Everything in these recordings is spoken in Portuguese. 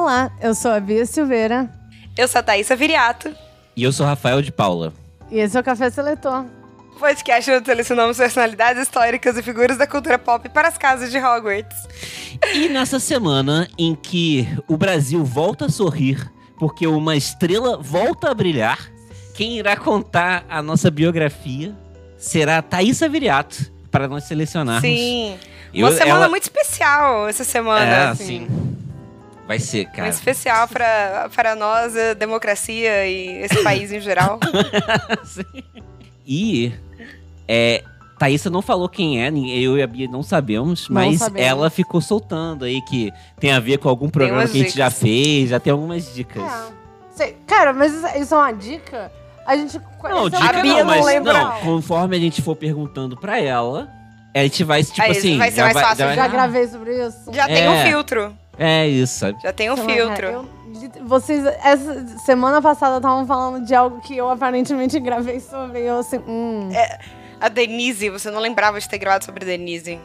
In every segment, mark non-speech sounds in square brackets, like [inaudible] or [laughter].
Olá, eu sou a Bia Silveira Eu sou a Thaísa Viriato, E eu sou Rafael de Paula. e esse é o Café Seletor. podcast onde selecionamos personalidades históricas e figuras da cultura pop para as casas de Hogwarts. E nessa semana em que o Brasil volta a sorrir porque uma estrela volta a brilhar, quem irá contar a nossa biografia será a Thaísa Viriato, para nós selecionarmos. Sim. Eu- Uma semana ela- muito especial essa semana. É, assim. assim. Vai ser, cara. Muito especial para, para nós, a democracia e esse [laughs] país em geral. [laughs] Sim. E é, Thaísa não falou quem é, eu e a Bia não sabemos, Não mas sabemos. ela ficou soltando aí que tem a ver com algum programa que a gente já dicas. fez, já tem algumas dicas. É. Sei- Cara, mas isso, é uma dica? A gente Não, é um dica A Bia não, não mas lembra. não, conforme a gente for perguntando pra ela, a gente vai, tipo Aí assim... vai ser já mais fácil, já vai- Já gravei sobre isso. Já tem É. um filtro. É isso, sabe? Já tem um lá, filtro. eu- de- vocês, essa semana passada estavam falando de algo que eu aparentemente gravei sobre. E eu assim, hum. A Denise, você não lembrava de ter gravado sobre Denise.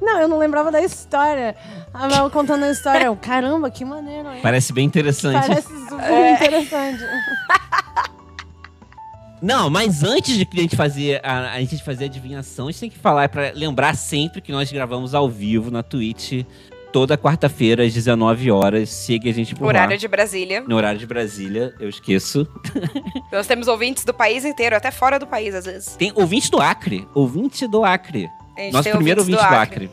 Não, eu não lembrava da história. A Mel contando a história. Eu, caramba, que maneiro, hein? Parece bem interessante. Parece super interessante. [laughs] Não, mas antes de a gente fazer a, a gente fazer a adivinhação, a gente tem que falar para lembrar sempre que nós gravamos ao vivo na Twitch toda quarta-feira às 19 horas. Siga a gente por Horário lá. de Brasília. No horário de Brasília, eu esqueço. [laughs] Nós temos ouvintes do país inteiro, até fora do país, às vezes. Tem ouvinte do Acre. Ouvinte do Acre. Nosso primeiro ouvinte do Acre.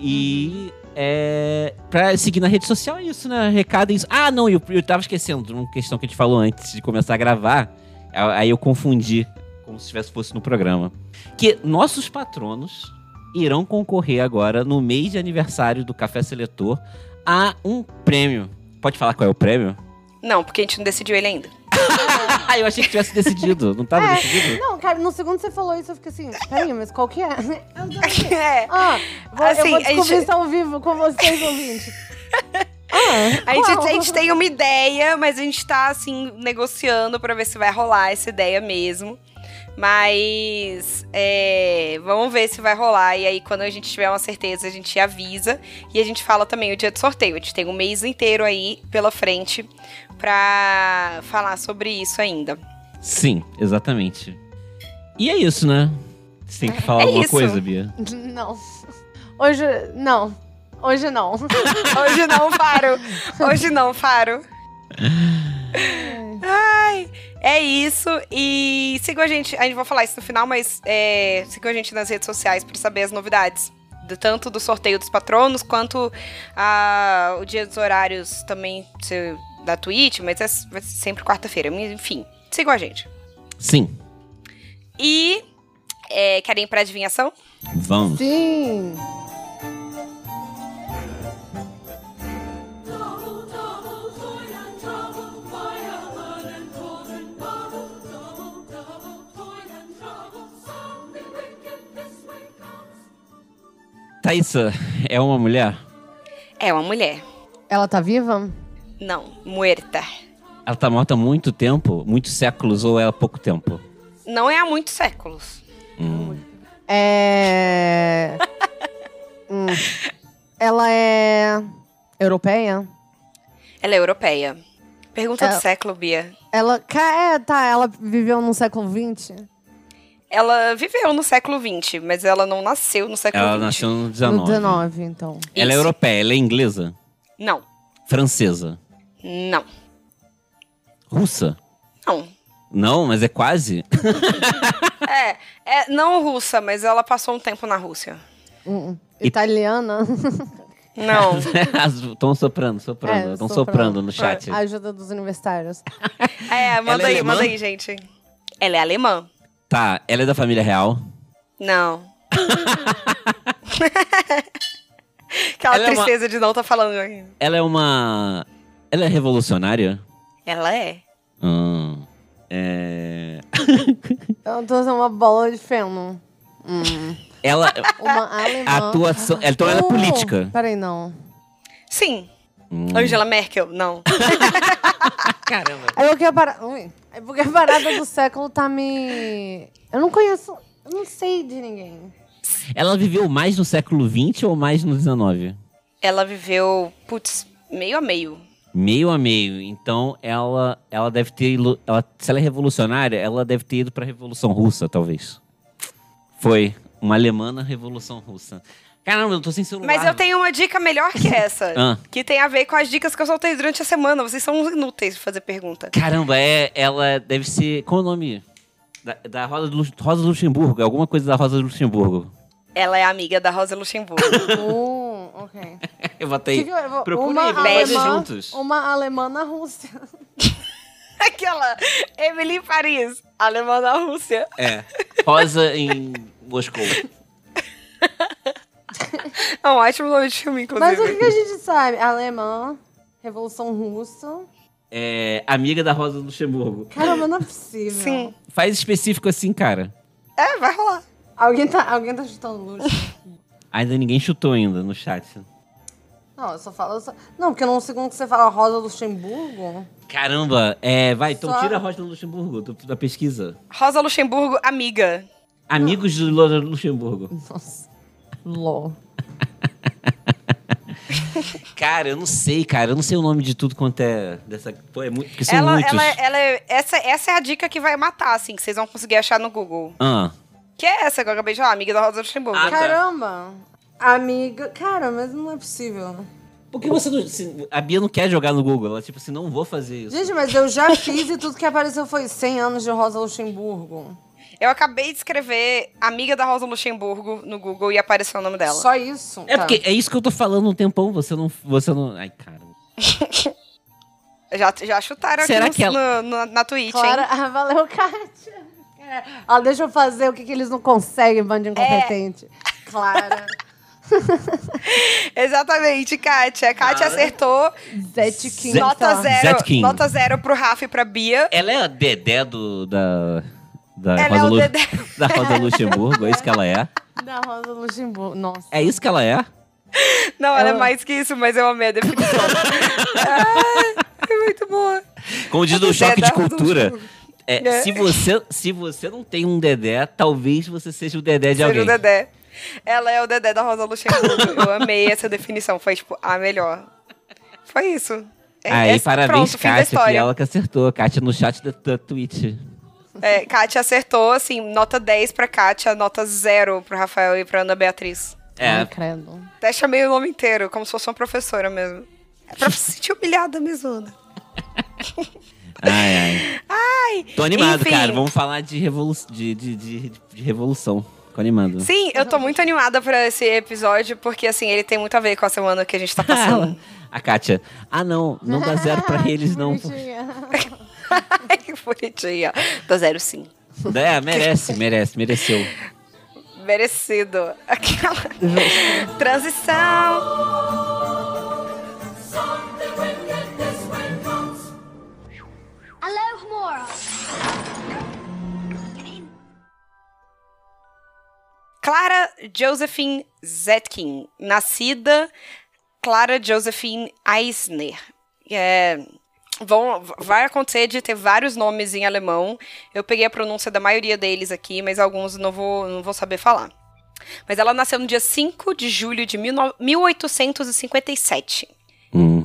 E é, pra seguir na rede social é isso, né? Recado é isso. Ah, não, eu, eu tava esquecendo de uma questão que a gente falou antes de começar a gravar. Aí eu confundi, como se tivesse fosse no programa. Que nossos patronos irão concorrer agora, no mês de aniversário do Café Seletor, a um prêmio. Pode falar qual é o prêmio? Não, porque a gente não decidiu ele ainda. [laughs] Ah, eu achei que tivesse decidido. Não tava É. decidido? Não, cara, no segundo você falou isso, eu fiquei assim, peraí, mas qual que é? Eu não sei. É. Ah, vou, Assim, eu vou descobrir gente- isso ao vivo com vocês, ouvintes. [laughs] [laughs] A gente, a gente tem uma ideia, mas a gente tá, assim, negociando pra ver se vai rolar essa ideia mesmo. Mas é, vamos ver se vai rolar. E aí, quando a gente tiver uma certeza, a gente avisa. E a gente fala também o dia do sorteio. A gente tem um mês inteiro aí pela frente pra falar sobre isso ainda. Sim, exatamente. E é isso, né? Você tem que falar É alguma isso. coisa, Bia? Não. Hoje, não. Hoje não. Hoje não, Faro. Hoje não, Faro. Ai, é isso. E sigam a gente. A gente vai falar isso no final, mas é, sigam a gente nas redes sociais para saber as novidades. Do, tanto do sorteio dos patronos, quanto a, o dia dos horários também se- da Twitch, mas é, vai ser sempre quarta-feira. Enfim, sigam a gente. Sim. E é, querem ir pra adivinhação? Vamos. Sim. Thaísa, é uma mulher? É uma mulher. Ela tá viva? Não, muerta. Ela tá morta há muito tempo? Muitos séculos ou é há pouco tempo? Não é há muitos séculos. Hum. É. [laughs] Hum. Ela é. Europeia? Ela é europeia. Pergunta É. do século, Bia. Ela. É, tá, ela viveu no século XX? Ela viveu no século XX, mas ela não nasceu no século Ela XX. nasceu no No 19. 19, então. Ela é europeia, ela é inglesa? Não, Francesa? Não. Russa? Não. Não, mas é quase. [laughs] É, é não russa, mas ela passou um tempo na Rússia. Hum, Italiana. [laughs] Não. [laughs] Estão soprando, soprando. É, Estão soprando. soprando no chat. A ajuda dos universitários. É, manda Ela é aí, alemã? manda aí, gente. Ela é alemã. Tá, ela é da família real. Não. [laughs] Aquela Ela é uma- tristeza de não estar falando ainda. Ela é uma. Ela é revolucionária? Ela é. Hum, é. Eu tô usando uma bola de feno. Hum. Ela. Uma alemã. A atuação. Então ela é Uh, política. Peraí, não. Sim. Hum. Angela Merkel, não. [laughs] Caramba. É porque a parada. Ui. É porque a parada do século tá me. Eu não conheço. Eu não sei de ninguém. Ela viveu mais no século XX ou mais no XIX? Ela viveu, putz, meio a meio. Meio a meio. Então ela, ela deve ter. Ela, se ela é revolucionária, ela deve ter ido pra Revolução Russa, talvez. Foi. Uma alemã na Revolução Russa. Caramba, eu tô sem celular. Mas eu tenho uma dica melhor que [laughs] essa. Ah. Que tem a ver com as dicas que eu soltei durante a semana. Vocês são inúteis de fazer pergunta. Caramba, é, ela deve ser. Qual é o nome? Da, da Rosa, Rosa Luxemburgo, alguma coisa da Rosa Luxemburgo. Ela é amiga da Rosa Luxemburgo. [laughs] Uh, ok. [laughs] Eu botei. Fazer alemã- juntos. Uma alemã na Rússia. Aquela Emily Paris, alemã da Rússia. É. Rosa em Moscou. [laughs] É um ótimo nome de filme, inclusive. Mas o que, que a gente sabe? Alemã, Revolução Russa. É, amiga da Rosa Luxemburgo. Caramba, não é possível. Sim. Faz específico assim, cara. É, vai rolar. Alguém tá, alguém tá chutando luxo. Ainda ninguém chutou ainda no chat. Não, eu só falo. eu Só... Não, porque num segundo que você fala Rosa Luxemburgo. Caramba, é, vai, então Só- tira a Rosa Luxemburgo do- da pesquisa. Rosa Luxemburgo, amiga. Amigos de Rosa Luxemburgo. Nossa. LOL. [laughs] Cara, eu não sei, cara. Eu não sei o nome de tudo quanto é dessa. Pô, é muito. Porque são Ela, muitos. ela, ela é, essa, essa é a dica que vai matar, assim, que vocês vão conseguir achar no Google. Ah. Que é essa que eu acabei de falar, amiga da Rosa Luxemburgo. Ah, tá. Caramba. Amiga. Cara, mas não é possível. Por que você não. se- a Bia não quer jogar no Google. Ela, tipo assim, não vou fazer isso. Gente, mas eu já fiz e tudo que apareceu foi 100 anos de Rosa Luxemburgo. Eu acabei de escrever amiga da Rosa Luxemburgo no Google e apareceu o nome dela. Só isso. É Tá. porque é isso que eu tô falando um tempão. Você não. Você não. Ai, cara. [laughs] Já, já chutaram Será aqui que no, ela- no- na Twitch, Clara, hein? ah, valeu, Kátia. É, Ela deixa eu fazer o que, que eles não conseguem, bando de incompetente. Clara. [laughs] Exatamente, Kátia. A Kátia Cara. acertou. Zetkin. Nota zero, Zetkin. nota zero pro Rafa e pra Bia. Ela é a Dedé do. Da. Da Ela Rosa, é o Lu- Dedé. [laughs] da Rosa Luxemburgo, é isso que ela é? Da Rosa Luxemburgo. Nossa. É isso que ela é? Não, ela é Ela- mais que isso, mas eu amei a definição. [laughs] ah, é muito boa. Como diz no Dedé choque de Rosa cultura. É, É. se, você, se você não tem um Dedé, talvez você seja o Dedé de Seja alguém. o Dedé. Ela é o Dedé da Rosa Luxemburgo. Eu amei essa definição. Foi, tipo, a melhor. Foi isso. É- Aí, é- parabéns, pronto, Kátia, que ela que acertou. Kátia no chat da, da Twitch. É, Kátia acertou, assim, nota 10 pra Kátia, nota 0 pro Rafael e pra Ana Beatriz. É, Ai, credo. Até chamei o nome inteiro, como se fosse uma professora mesmo. É pra se sentir humilhada mesmo, Ana. [laughs] ai, ai. Ai, Tô animado, enfim. cara. Vamos falar de, revolu de, de, de, de revolução. Tô animado. Sim, eu tô muito animada pra esse episódio, porque, assim, ele tem muito a ver com a semana que a gente tá passando. [laughs] A Kátia. Ah, não. Não dá zero pra [laughs] eles, não. Ai, que bonitinha. Dá zero sim. É, merece, merece, mereceu. Merecido. Aquela transição. Hello, Mora. Clara Josephine Zetkin, nascida Clara Josephine Eisner. É, vão, vai acontecer de ter vários nomes em alemão. Eu peguei a pronúncia da maioria deles aqui, mas alguns não vou, não vou saber falar. Mas ela nasceu no dia 5 de julho de 19 1857. Hum,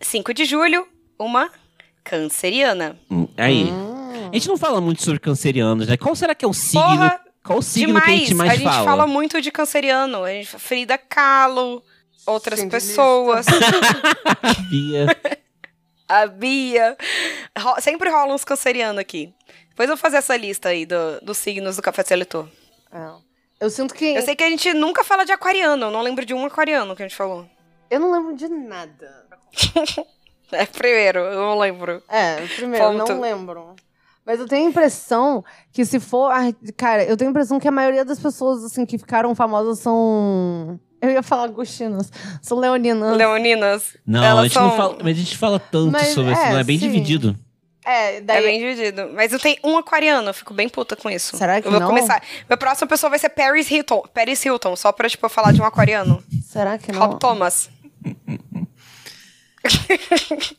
5 de julho, uma canceriana. hum. Aí. A gente não fala muito sobre cancerianos, né? Qual será que é o signo? Porra, Qual o signo que a gente mais a gente fala? fala muito de canceriano. A gente, Frida Kahlo, outras Cindy pessoas. [laughs] Bia. [laughs] A Bia. Ro- sempre rola uns cancerianos aqui. Depois eu vou fazer essa lista aí do- dos signos do Café Seletor. É. Eu sinto que. Eu sei que a gente nunca fala de aquariano. Eu não lembro de um aquariano que a gente falou. Eu não lembro de nada. [laughs] É, primeiro, eu não lembro. É, primeiro, Ponto. não lembro. Mas eu tenho a impressão que se for. cara, eu tenho a impressão que a maioria das pessoas, assim, que ficaram famosas são. Eu ia falar agostinas. São leoninas. Leoninas. Não, elas a gente são... não fala, mas a gente fala tanto Mas, sobre isso, é, não é bem sim. dividido. É, É daí. bem dividido. Mas eu tenho um aquariano, eu fico bem puta com isso. Será que eu vou não? começar. Meu próximo pessoa vai ser Paris Hilton. Paris Hilton, só pra, tipo, eu falar de um aquariano. Será que não? Rob Thomas. [laughs]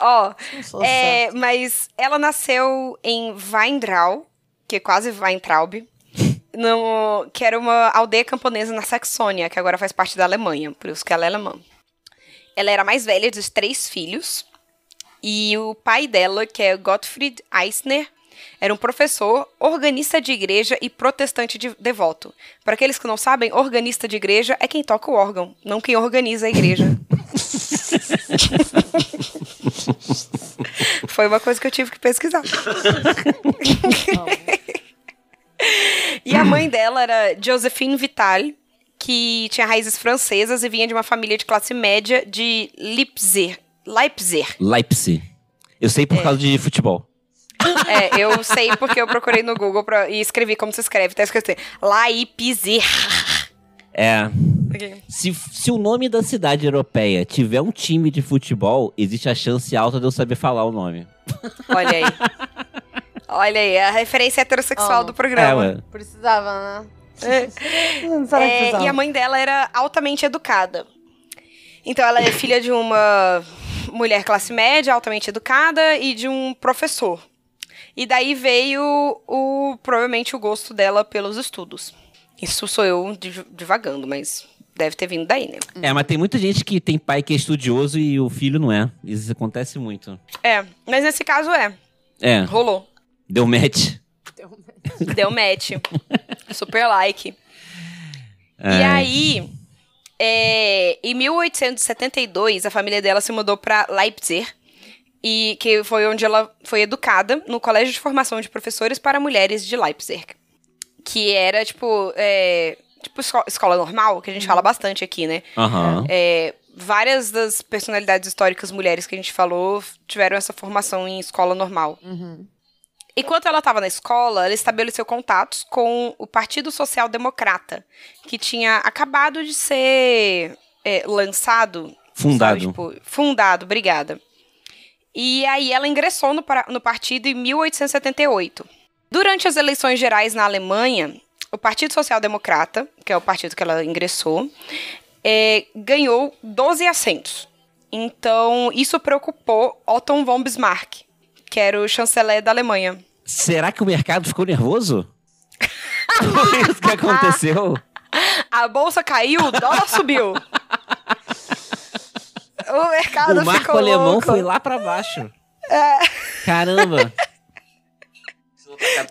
Ó, sou é, mas ela nasceu em Weintrau, que é quase Weintraub, no, que era uma aldeia camponesa na Saxônia, que agora faz parte da Alemanha, por isso que ela é alemã. Ela era a mais velha dos três filhos, e o pai dela, que é Gottfried Eisner, era um professor, organista de igreja e protestante de- devoto. Para aqueles que não sabem, organista de igreja é quem toca o órgão, não quem organiza a igreja. [laughs] Foi uma coisa que eu tive que pesquisar. E a mãe dela era Josephine Vital, que tinha raízes francesas e vinha de uma família de classe média de Leipzig. Leipzig. Leipzig. Eu sei por causa de futebol. É, eu sei porque eu procurei no Google pra, e escrevi como se escreve. Tá escrito assim, Leipzig. É. Se, se o nome da cidade europeia tiver um time de futebol, existe a chance alta de eu saber falar o nome. Olha aí. [laughs] Olha aí, a referência heterossexual Amo. do É, programa. ué. Precisava, né? É. [laughs] É, e a mãe dela era altamente educada. Então ela é filha de uma mulher classe média, altamente educada, e de um professor. E daí veio o provavelmente o gosto dela pelos estudos. Isso sou eu div- divagando, mas deve ter vindo daí, né? É, mas tem muita gente que tem pai que é estudioso e o filho não é. Isso acontece muito. É, mas nesse caso é. É, Rolou. Deu match. Deu match. Super like. E É. aí, é, em 1872, a família dela se mudou para Leipzig, e que foi onde ela foi educada no Colégio de Formação de Professores para Mulheres de Leipzig. Que era, tipo, é, tipo esco- escola normal, que a gente fala bastante aqui, né? Aham. É, várias das personalidades históricas mulheres que a gente falou tiveram essa formação em escola normal. Uhum. Enquanto ela estava na escola, ela estabeleceu contatos com o Partido Social Democrata, que tinha acabado de ser é, lançado. Fundado. sabe, tipo, fundado, obrigada. E aí ela ingressou no, no partido em 1878. Durante as eleições gerais na Alemanha, o Partido Social Democrata, que é o partido que ela ingressou, é, ganhou 12 assentos. Então, isso preocupou Otto von Bismarck, que era o chanceler da Alemanha. Será que o mercado ficou nervoso? Foi isso que aconteceu? A bolsa caiu, o dólar subiu. O mercado o marco ficou alemão louco. foi lá pra baixo. Caramba.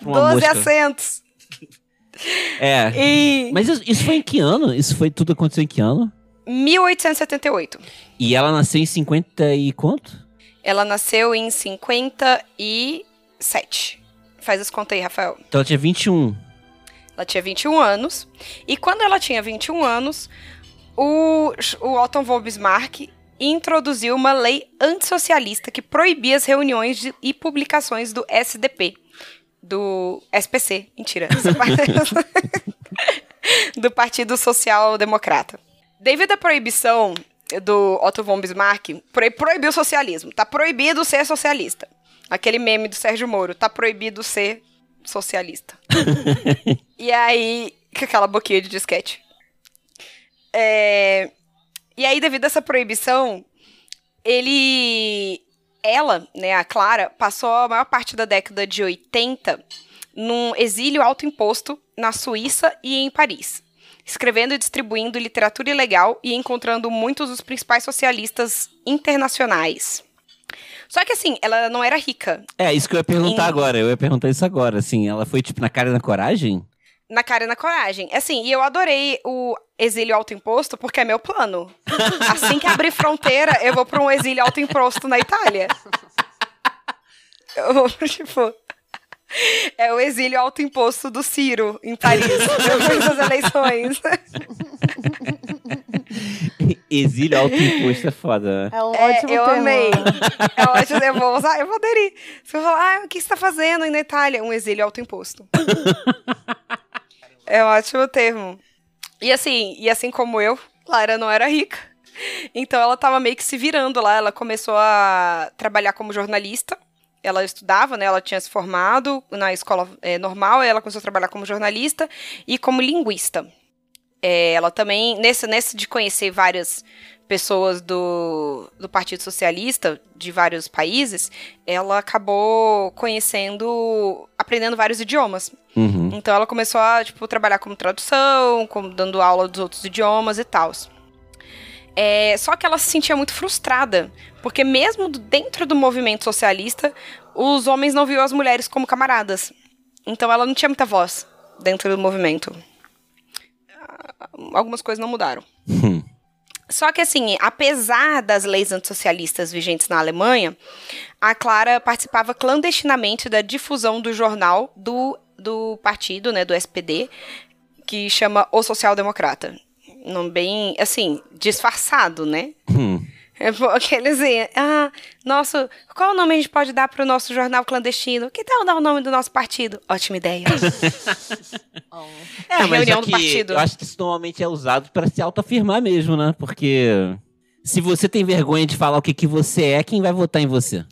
Pra uma 12 mosca. assentos. É. Em Mas isso, isso foi em que ano? Isso foi tudo aconteceu em que ano? 1878. E ela nasceu em 50 e quanto? Ela nasceu em 57. Faz as contas aí, Rafael. Então ela tinha 21. Ela tinha 21 anos. E quando ela tinha 21 anos, o, o Otto von Bismarck introduziu uma lei antissocialista que proibia as reuniões de- e publicações do SDP. Do SPC, mentira. [laughs] do Partido Social Democrata. Devido à proibição do Otto von Bismarck, pro- proibiu o socialismo. Tá proibido ser socialista. Aquele meme do Sérgio Moro, tá proibido ser socialista. [laughs] E aí, com aquela boquinha de disquete. É, E aí, devido a essa proibição, ele. Ela, né, a Clara, passou a maior parte da década de 80 num exílio alto imposto na Suíça e em Paris, escrevendo e distribuindo literatura ilegal e encontrando muitos dos principais socialistas internacionais. Só que assim, ela não era rica. É, isso que eu ia perguntar Em- agora. Eu ia perguntar isso agora, assim. Ela foi, tipo, na cara e na coragem? Na cara e na coragem. Assim, e eu adorei o exílio autoimposto porque é meu plano. [laughs] Assim que abrir fronteira, eu vou pra um exílio autoimposto na Itália. [laughs] Eu vou, tipo. [laughs] É o exílio autoimposto do Ciro em Paris, [laughs] depois das eleições. [laughs] Exílio autoimposto é foda, né? É um É, ótimo eu tema. amei. É ótimo, eu vou usar, eu vou aderir. Você vai falar, ah, o que você tá fazendo aí na Itália? Um exílio autoimposto. é um ótimo termo. E assim, e assim como eu, Clara não era rica. Então ela tava meio que se virando lá. Ela começou a trabalhar como jornalista. Ela estudava, né? Ela tinha se formado na escola é, normal. Ela começou a trabalhar como jornalista e como linguista. É, ela também, nesse, nesse de conhecer várias pessoas do, do Partido Socialista de vários países, ela acabou conhecendo, aprendendo vários idiomas. Uhum. Então ela começou a, tipo, trabalhar como tradução, como dando aula dos outros idiomas e tal. É, só que ela se sentia muito frustrada, porque mesmo dentro do movimento socialista, os homens não viam as mulheres como camaradas. Então ela não tinha muita voz dentro do movimento. Ah, Algumas coisas não mudaram. Hum. Só que, assim, apesar das leis antissocialistas vigentes na Alemanha, a Clara participava clandestinamente da difusão do jornal do, do partido, né, do SPD, que chama O Social Democrata. Nome bem, assim, disfarçado, né? Hum. É porque eles iam, ah, nosso, qual nome a gente pode dar pro nosso jornal clandestino? Que tal dar o nome do nosso partido? Ótima ideia. [laughs] [laughs] É, mas reunião é do partido. eu acho que isso normalmente é usado pra se autoafirmar mesmo, né? Porque se você tem vergonha de falar o que, que você é, quem vai votar em você?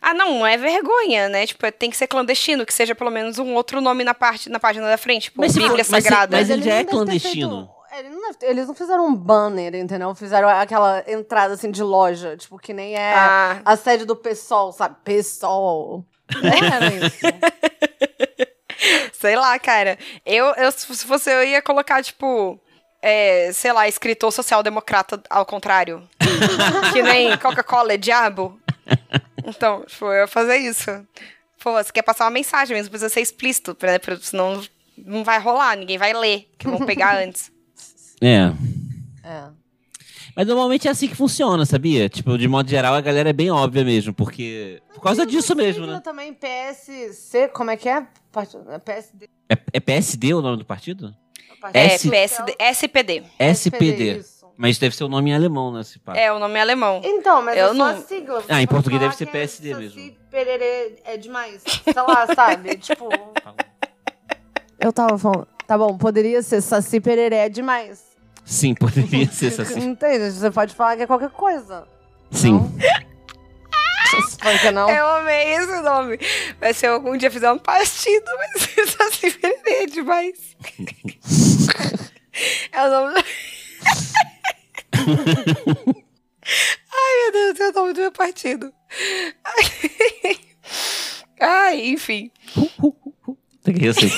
Ah, não, é vergonha, né? Tipo, tem que ser clandestino, que seja pelo menos um outro nome na, parte, na página da frente, tipo, Mas Bíblia mas Sagrada. mas ele já é clandestino. Ele não ter- eles não fizeram um banner, entendeu? Fizeram aquela entrada assim de loja, tipo, que nem é Ah. a sede do PSOL, sabe? PSOL. [laughs] Não era isso. Sei lá, cara. Eu, eu, se fosse eu, ia colocar, tipo, é, sei lá, escritor social-democrata ao contrário. [laughs] que nem Coca-Cola é diabo. Então, tipo, eu ia fazer isso. Pô, você quer passar uma mensagem mesmo, precisa ser explícito, né? Senão não vai rolar, ninguém vai ler, que vão pegar [laughs] antes. É. É. Mas normalmente é assim que funciona, sabia? Tipo, de modo geral, a galera é bem óbvia mesmo, porque. Por causa disso mesmo, né? também PSC, como é que é? Part- é PSD. É, é PSD o nome do partido? É, S- PSD, SPD. SPD. isso. Mas deve ser o nome em alemão, né? Se pá. É, o nome é alemão. Então, mas Eu é só não- a sigla. Ah, em português deve ser que é PSD Saci mesmo. Pererê é demais. Sei lá, sabe? [laughs] tipo. Eu tava falando. Tá bom, poderia ser Saci Pererê é demais. Sim, poderia [laughs] ser assim. Entende? Você pode falar que é qualquer coisa. Sim. Por que não? Eu amei esse nome. Vai ser algum dia fizer um partido, vai ser [laughs] só se perder demais. [laughs] é o nome do... Ai, meu Deus, é o nome do meu partido. Ai, enfim. Tem que rir assim.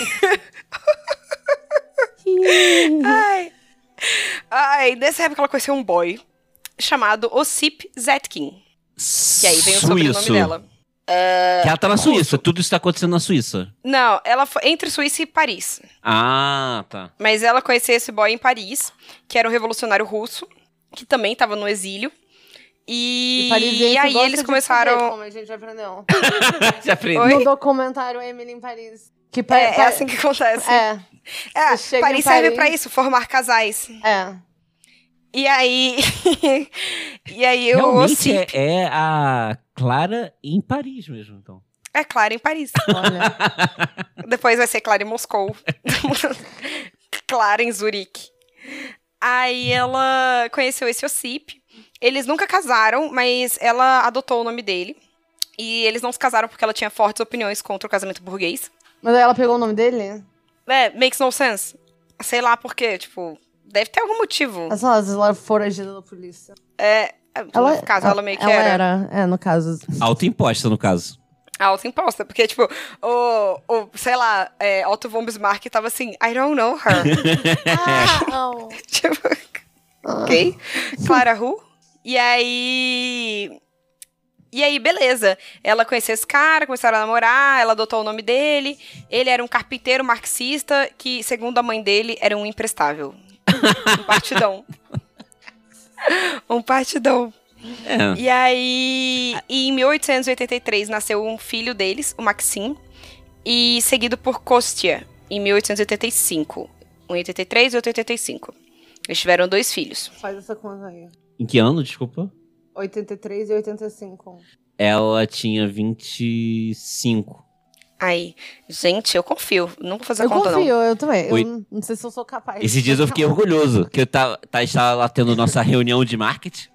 Ai. Ai, nessa época ela conheceu um boy chamado Osip Zetkin. Que aí vem o sobrenome Suíço. dela. Que ela tá na Suíça. Tudo isso tá acontecendo na Suíça. Não, ela foi entre Suíça e Paris. Ah, tá. Mas ela conheceu esse boy em Paris, que era um revolucionário russo, que também tava no exílio. E, Parisiense aí eles começaram. como a gente aprendeu. [laughs] Já aprendi. No documentário Emily em Paris. Que pa- É, é pa- assim que acontece. É, É, Paris em serve Paris- pra isso, formar casais. é. E aí. [laughs] e aí o Realmente é, é a Clara em Paris mesmo, então. É Clara em Paris. Olha. [laughs] Depois vai ser Clara em Moscou. [laughs] Clara em Zurique. Aí ela conheceu esse Osip. Eles nunca casaram, mas ela adotou o nome dele. E eles não se casaram porque ela tinha fortes opiniões contra o casamento burguês. Mas aí ela pegou o nome dele? É, makes no sense. Sei lá por quê, tipo, deve ter algum motivo. Mas às vezes ela era foragida da polícia. É, no caso, ela, meio que ela era. É, no caso. Autoimposta, no caso. Autoimposta, porque, tipo, o, o sei lá, é, Otto von Bismarck tava assim, I don't know her. [laughs] Ah, [laughs] não. tipo, ok. Clara Ru. E aí. E aí, beleza. Ela conheceu esse cara, começaram a namorar, ela adotou o nome dele. Ele era um carpinteiro marxista que, segundo a mãe dele, era um imprestável. um partidão. [laughs] um partidão. É. E aí, em 1883, nasceu um filho deles, o Maxim, e seguido por Kostia, em 1885. Em 83 e 85. Eles tiveram dois filhos. Faz essa conta aí. Em que ano, desculpa? 83 e 85. Ela tinha 25. Aí, gente, eu confio. Não vou fazer Eu conta, confio, eu também. Oi. Eu não, não sei se eu sou capaz. Esses dias eu fiquei orgulhoso, que eu tava, tá, estava lá tendo nossa reunião de marketing.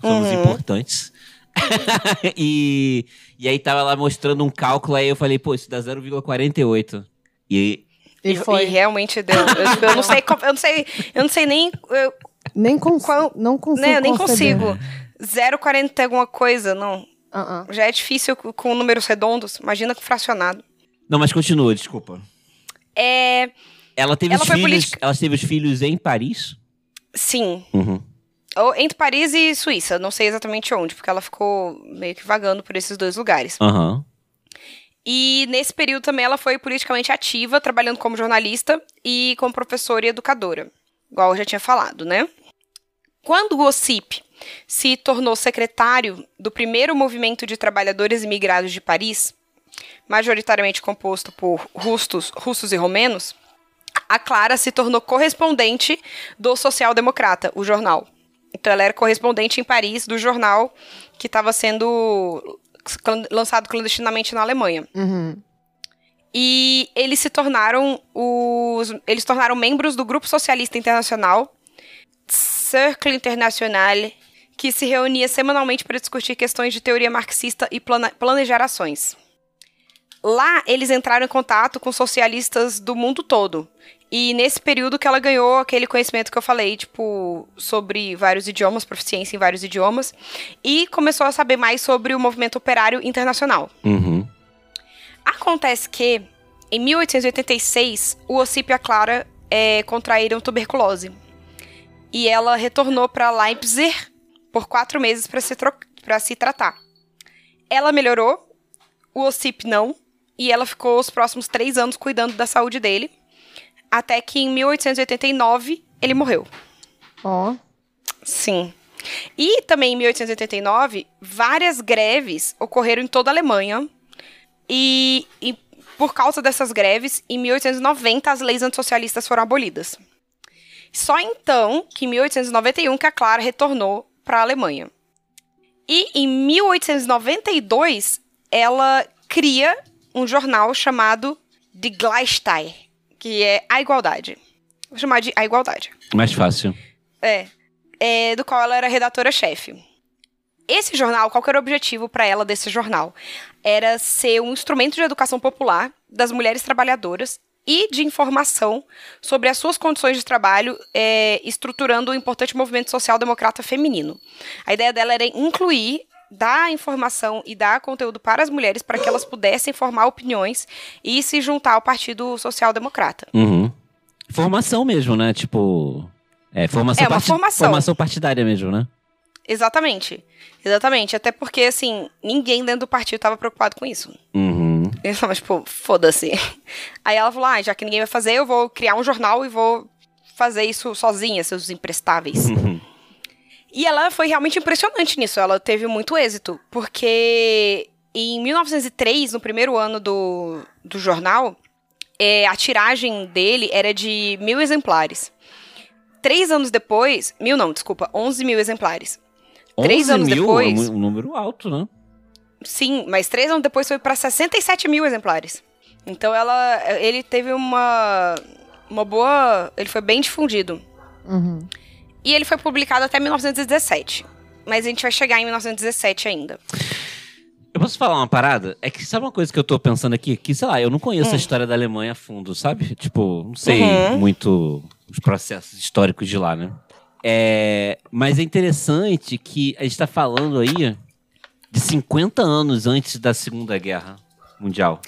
Somos Uhum. importantes. [laughs] e, e aí tava lá mostrando um cálculo, aí eu falei, pô, isso dá 0,48. E E foi. E realmente deu. Eu, eu não sei, eu não sei, eu não sei nem, eu, Nem cons Qual- não consigo. né, eu nem conceber. consigo. 0,40 alguma coisa, não. Ah, ah. Já é difícil com números redondos, imagina com fracionado. Não, mas continua, desculpa. É, Ela teve Ela os filhos. política- Ela teve os filhos em Paris? sim, Uhum. Ou entre Paris e Suíça, não sei exatamente onde, porque ela ficou meio que vagando por esses dois lugares. Aham. E nesse período também ela foi politicamente ativa, trabalhando como jornalista e como professora e educadora, igual eu já tinha falado, né? Quando o OCIP se tornou secretário do primeiro movimento de trabalhadores imigrados de Paris, majoritariamente composto por russos, russos e romenos, a Clara se tornou correspondente do Social Democrata, o jornal. Então ela era correspondente em Paris do jornal que estava sendo lançado clandestinamente na Alemanha. Uhum. E eles se tornaram os eles tornaram membros do Grupo Socialista Internacional, Cercle International, que se reunia semanalmente para discutir questões de teoria marxista e planejar ações. Lá, eles entraram em contato com socialistas do mundo todo. E nesse período que ela ganhou aquele conhecimento que eu falei, tipo, sobre vários idiomas, proficiência em vários idiomas, e começou a saber mais sobre o movimento operário internacional. Uhum. Acontece que, em 1886, o Ossip e a Clara é, contraíram tuberculose. E ela retornou para Leipzig por quatro meses para se, se tratar. Ela melhorou, o Ossip não, e ela ficou os próximos três anos cuidando da saúde dele, até que em 1889 ele morreu. Ó. Sim. E também em 1889, várias greves ocorreram em toda a Alemanha. E, e por causa dessas greves, em 1890 as leis antissocialistas foram abolidas. Só então, que em 1891, que a Clara retornou para a Alemanha. E em 1892, ela cria um jornal chamado Die Gleichheit, que é a igualdade. Vou chamar de a igualdade. Mais fácil. É, é, do qual ela era redatora-chefe. Esse jornal, qual era o objetivo para ela desse jornal? Era ser um instrumento de educação popular das mulheres trabalhadoras e de informação sobre as suas condições de trabalho, é, estruturando o importante movimento social-democrata feminino. A ideia dela era incluir, dar informação e dar conteúdo para as mulheres para que elas pudessem formar opiniões e se juntar ao Partido Social-Democrata. Uhum. Formação mesmo, né? Tipo. É, formação, É, uma formação. formação partidária mesmo, né? Exatamente. Exatamente. Até porque, assim, ninguém dentro do partido estava preocupado com isso. Uhum. Eles falaram, tipo, foda-se. Aí ela falou, ah, já que ninguém vai fazer, eu vou criar um jornal e vou fazer isso sozinha, seus imprestáveis. Uhum. E ela foi realmente impressionante nisso. Ela teve muito êxito. Porque em 1903, no primeiro ano do, do jornal, é, a tiragem dele era de mil exemplares. Três anos depois... Mil não, desculpa. 11 mil exemplares. Três 11 anos mil depois- É um número alto, né? Sim, mas três anos depois foi para 67 mil exemplares. Então ela, ele teve uma, uma boa, ele foi bem difundido. Uhum. E ele foi publicado até 1917. Mas a gente vai chegar em 1917 ainda. Eu posso falar uma parada? É que sabe uma coisa que eu tô pensando aqui? Que, sei lá, eu não conheço a história da Alemanha a fundo, sabe? Tipo, não sei Uhum. muito os processos históricos de lá, né? É, mas é interessante que a gente tá falando aí de 50 anos antes da Segunda Guerra Mundial.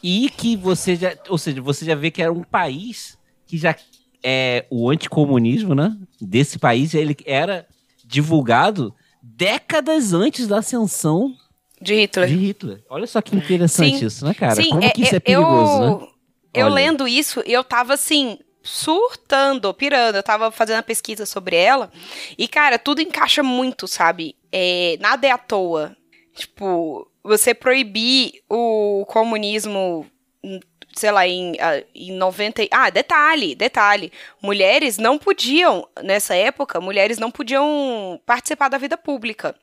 E que você já, ou seja, você já vê que era um país que já é o anticomunismo, né? Desse país, ele era divulgado décadas antes da ascensão De Hitler. De Hitler. Olha só que interessante Sim. isso, né, cara? Sim, Como é- que isso é é- perigoso, eu, né? Eu Olha. lendo isso, eu tava assim, surtando, pirando. Eu tava fazendo a pesquisa sobre ela. E, cara, tudo encaixa muito, sabe? É, nada é à toa. Tipo, você proibir o comunismo, hum, sei lá, em, ah, em 90. e- Ah, detalhe, detalhe. Mulheres não podiam, nessa época, mulheres não podiam participar da vida pública.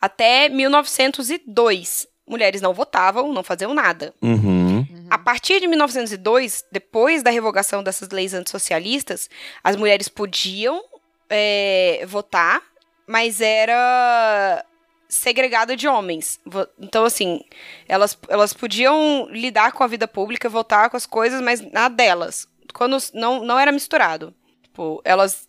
Até 1902. Mulheres não votavam, não faziam nada. Uhum. A partir de 1902, depois da revogação dessas leis antissocialistas, as mulheres podiam é, votar, mas era segregada de homens. Então, assim, elas, elas podiam lidar com a vida pública, votar com as coisas, mas na delas. Quando não, não era misturado. Tipo, elas.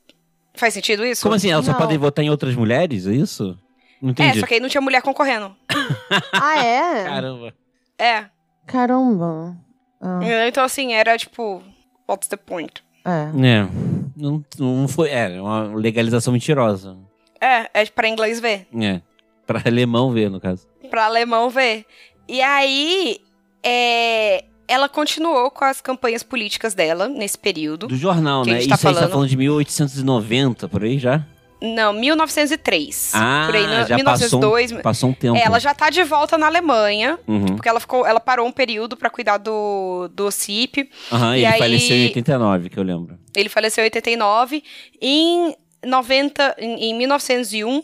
Faz sentido isso? Como assim? Elas só Não. podem votar em outras mulheres? É isso? Não É, entendi. só que aí não tinha mulher concorrendo. [laughs] Ah, é? Caramba. É. Caramba. Ah, Então, assim, era tipo. What's the point? é. É. Não, não foi. É, uma legalização mentirosa. É, é pra inglês ver. É. Pra alemão ver, no caso. Pra alemão ver. E aí, é, ela continuou com as campanhas políticas dela nesse período. Do jornal, né? gente tá Isso aí você tá falando? falando de 1890, por aí já? Não, 1903. Ah, por aí, no- já 1902. passou, um, passou um tempo. É, ela já tá de volta na Alemanha, Uhum. porque ela ficou, ela parou um período pra cuidar do, do OCIP. Aham, e ele aí- faleceu em 89, que eu lembro. Ele faleceu em 89. Em 90, em, em 1901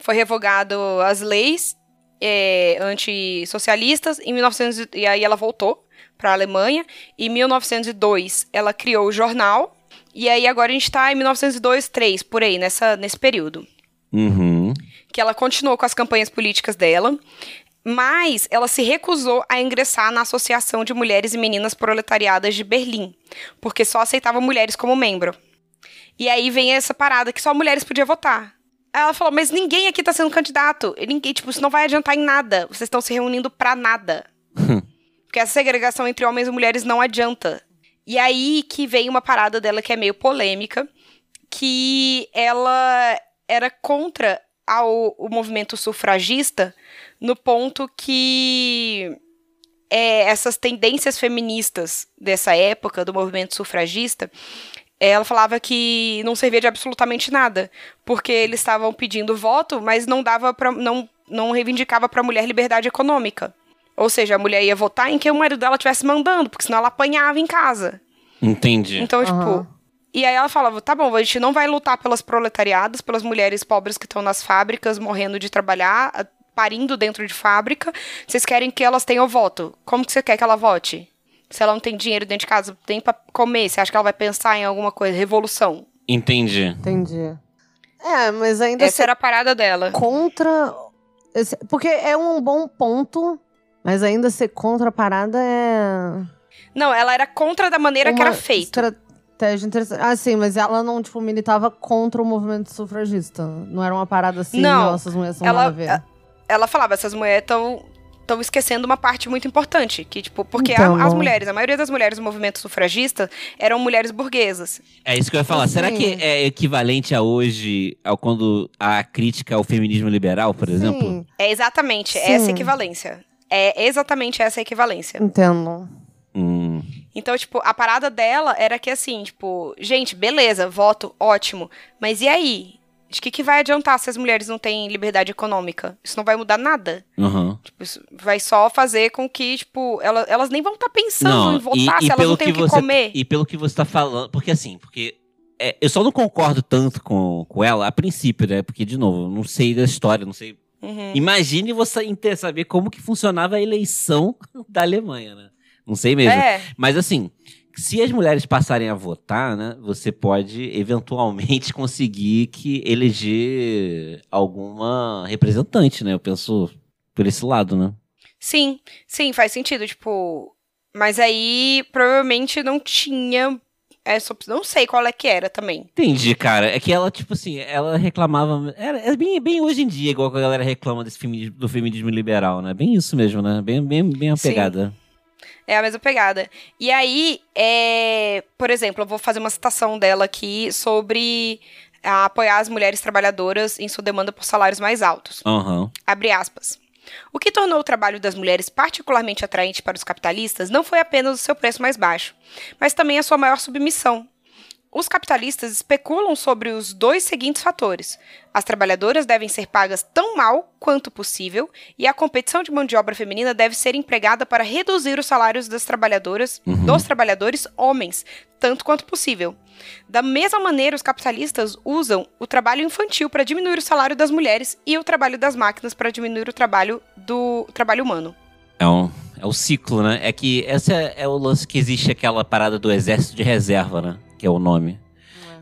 foi revogado as leis é, antissocialistas. Em 1900 e aí ela voltou para a Alemanha. Em 1902 ela criou o jornal. E aí agora a gente tá em 1902, 3 por aí nessa nesse período Uhum. que ela continuou com as campanhas políticas dela, mas ela se recusou a ingressar na Associação de Mulheres e Meninas Proletariadas de Berlim, porque só aceitava mulheres como membro. E aí vem essa parada que só mulheres podiam votar. Ela falou, mas ninguém aqui tá sendo candidato. Ninguém, tipo, isso não vai adiantar em nada. Vocês estão se reunindo pra nada. porque essa segregação entre homens e mulheres não adianta. E aí que vem uma parada dela que é meio polêmica, que ela era contra ao, o movimento sufragista no ponto que é, essas tendências feministas dessa época, do movimento sufragista, ela falava que não servia de absolutamente nada, porque eles estavam pedindo voto, mas não dava para não não reivindicava para a mulher liberdade econômica. Ou seja, a mulher ia votar em que o marido dela estivesse mandando, porque senão ela apanhava em casa. Entendi. Então, Aham. tipo. E aí ela falava: tá bom, a gente não vai lutar pelas proletariadas, pelas mulheres pobres que estão nas fábricas, morrendo de trabalhar, parindo dentro de fábrica. Vocês querem que elas tenham voto. Como que você quer que ela vote? Se ela não tem dinheiro dentro de casa, tem pra comer, você acha que ela vai pensar em alguma coisa? Revolução. Entendi. Entendi. É, mas ainda Essa era a parada dela. contra. esse- Porque é um bom ponto, mas ainda ser contra a parada é. Não, ela era contra da maneira que uma era feito. Estratégia interessante. Ah, sim, mas ela não, tipo, militava contra o movimento sufragista. Não era uma parada assim, Não, essas mulheres são ela- nada a ver. Ela falava: essas mulheres estão. Estão esquecendo uma parte muito importante, que, tipo, porque a- Então, as bom. mulheres, a maioria das mulheres do movimento sufragista eram mulheres burguesas. É isso que eu ia falar. Será que é equivalente a hoje, ao quando a crítica ao feminismo liberal, por exemplo? Sim, É exatamente Sim. essa equivalência. É exatamente essa equivalência. entendo. Hum. Então, tipo, a parada dela era que assim, tipo, gente, beleza, voto, ótimo. Mas e aí? De que, que vai adiantar se as mulheres não têm liberdade econômica? Isso não vai mudar nada. Aham. Tipo, vai só fazer com que, tipo, ela- elas nem vão estar pensando em votar se elas pelo não têm o que você, comer. E pelo que você tá falando, porque assim, porque é, eu só não concordo tanto com, com ela a princípio, né? Porque, de novo, eu não sei da história, não sei. Uhum. Imagine você saber como que funcionava a eleição [laughs] da Alemanha, né? Não sei mesmo. É, Mas assim, se as mulheres passarem a votar, né, você pode eventualmente [laughs] conseguir que eleger alguma representante, né? Eu penso por esse lado, né? sim, sim, faz sentido, tipo. Mas aí provavelmente não tinha essa opção. Não sei qual é que era também. Entendi, cara. É que ela, tipo assim, ela reclamava. Era, é bem, bem hoje em dia, igual a galera reclama desse feminismo, do feminismo liberal, né? Bem isso mesmo, né? Bem, bem, bem a Sim. É a mesma pegada. E aí, é, por exemplo, eu vou fazer uma citação dela aqui sobre ah, apoiar as mulheres trabalhadoras em sua demanda por salários mais altos. Aham. Abre aspas. O que tornou o trabalho das mulheres particularmente atraente para os capitalistas não foi apenas o seu preço mais baixo, mas também a sua maior submissão. Os capitalistas especulam sobre os dois seguintes fatores: as trabalhadoras devem ser pagas tão mal quanto possível, e a competição de mão de obra feminina deve ser empregada para reduzir os salários das trabalhadoras, Uhum. dos trabalhadores homens, tanto quanto possível. Da mesma maneira, os capitalistas usam o trabalho infantil para diminuir o salário das mulheres e o trabalho das máquinas para diminuir o trabalho do trabalho humano. É, um, é o ciclo, né? É que esse é, é o lance que existe aquela parada do exército de reserva, né? Que é o nome.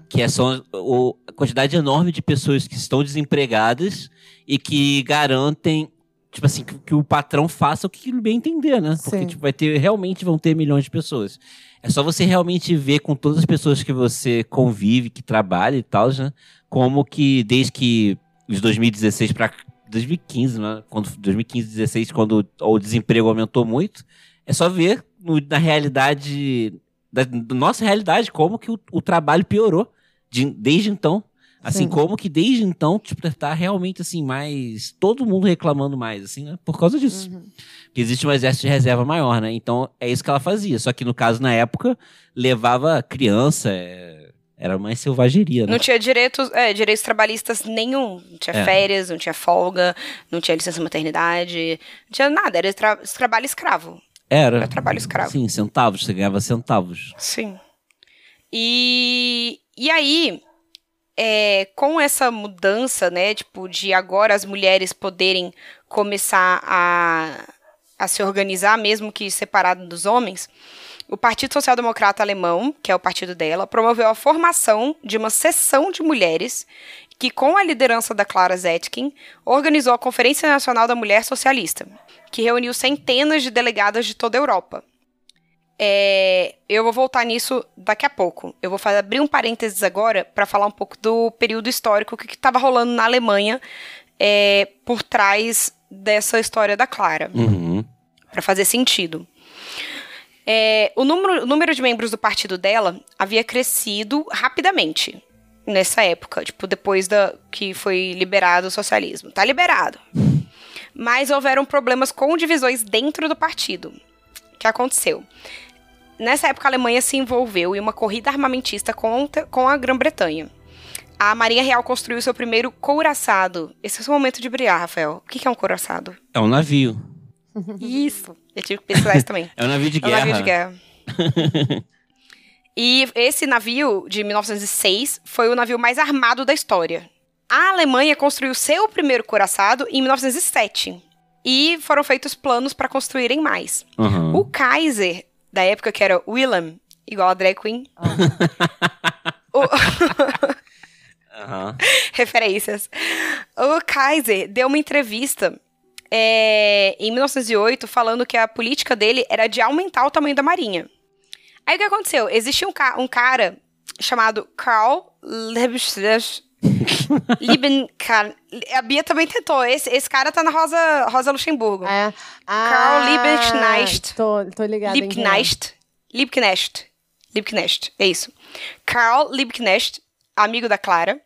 Que é só o, a quantidade enorme de pessoas que estão desempregadas e que garantem, tipo assim, que, que o patrão faça o que ele bem entender, né? Porque Sim. tipo, vai ter, realmente vão ter milhões de pessoas. É só você realmente ver com todas as pessoas que você convive, que trabalha e tal, né? Como que desde que os 2016 para 2015, né? Quando 2015, 2016, quando o desemprego aumentou muito, é só ver no- na realidade da, da nossa realidade como que o, o trabalho piorou de- desde então. Assim, Sim. como que desde então, tipo, tá realmente assim, mais. Todo mundo reclamando mais, assim, né? Por causa disso. Uhum. Porque existe um exército de reserva maior, né? Então é isso que ela fazia. Só que no caso, na época, levava criança. é, Era mais selvageria, né? Não tinha direitos, é, direitos trabalhistas nenhum. Não tinha É. férias, não tinha folga, não tinha licença maternidade, não tinha nada. Era tra trabalho escravo. Era. Era trabalho escravo. Sim, centavos. Você ganhava centavos. Sim. E, e aí, é, com essa mudança, né, tipo, de agora as mulheres poderem começar a, a se organizar, mesmo que separado dos homens, o Partido Social Democrata Alemão, que é o partido dela, promoveu a formação de uma seção de mulheres que, com a liderança da Clara Zetkin, organizou a Conferência Nacional da Mulher Socialista, que reuniu centenas de delegadas de toda a Europa. É, eu vou voltar nisso daqui a pouco. Eu vou fazer, abrir um parênteses agora para falar um pouco do período histórico que estava rolando na Alemanha é, por trás dessa história da Clara, Uhum. para fazer sentido. É, o, número, o número de membros do partido dela havia crescido rapidamente nessa época, tipo, depois da que foi liberado o socialismo. Tá liberado. Mas houveram problemas com divisões dentro do partido. O que aconteceu? Nessa época, a Alemanha se envolveu em uma corrida armamentista contra, com a Grã-Bretanha. A Marinha Real construiu seu primeiro couraçado. Esse é o seu momento de brilhar, Rafael. O que é um couraçado? É um navio. Isso. Eu tive que pesquisar isso também. [laughs] É um navio de É um guerra. navio de guerra. [laughs] e esse navio, de 1906, foi o navio mais armado da história. A Alemanha construiu seu primeiro couraçado em 1907. E foram feitos planos para construírem mais. Uhum. O Kaiser, da época que era Willem, igual a drag queen. [laughs] O- Aham. [laughs] referências. O Kaiser deu uma entrevista é, em 1908 falando que a política dele era de aumentar o tamanho da marinha. Aí o que aconteceu? Existia um, ca- um cara chamado [laughs] Karl Liebknecht. Liebenka- A Bia também tentou. Esse, esse cara tá na Rosa, Rosa Luxemburgo. É. Karl Liebknecht. Tô, tô ligada. é. Liebknecht. Liebknecht. Liebknecht, é isso. Karl Liebknecht, amigo da Clara,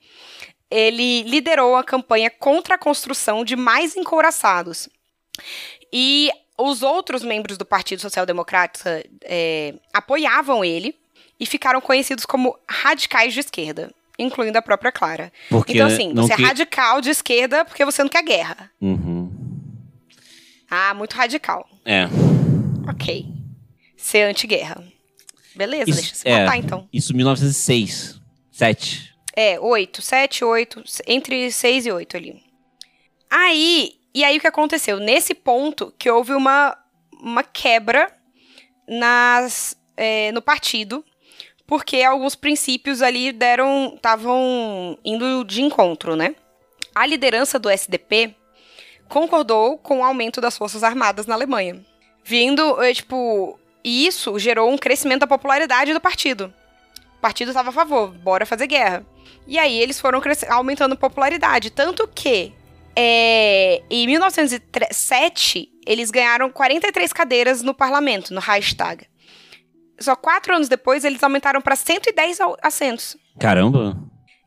ele liderou a campanha contra a construção de mais encouraçados. E os outros membros do Partido Social Democrata é, apoiavam ele e ficaram conhecidos como radicais de esquerda, incluindo a própria Clara. Porque então, assim, você é que- radical de esquerda porque você não quer guerra. Uhum. Ah, muito radical. É. Ok. Ser anti-guerra. Beleza, Isso- deixa eu se é. botar então. Isso em 1906. 7. É, 8, 7, 8, entre 6 e 8 ali. Aí, e aí o que aconteceu? Nesse ponto que houve uma, uma quebra nas, é, no partido, porque alguns princípios ali deram. estavam indo de encontro, né? A liderança do SDP concordou com o aumento das forças armadas na Alemanha. Vindo, é, tipo, e isso gerou um crescimento da popularidade do partido. O partido estava a favor, bora fazer guerra. E aí eles foram aumentando popularidade. Tanto que é, em 1907 eles ganharam 43 cadeiras no parlamento, no Reichstag. Só quatro anos depois eles aumentaram para 110 au- assentos. Caramba.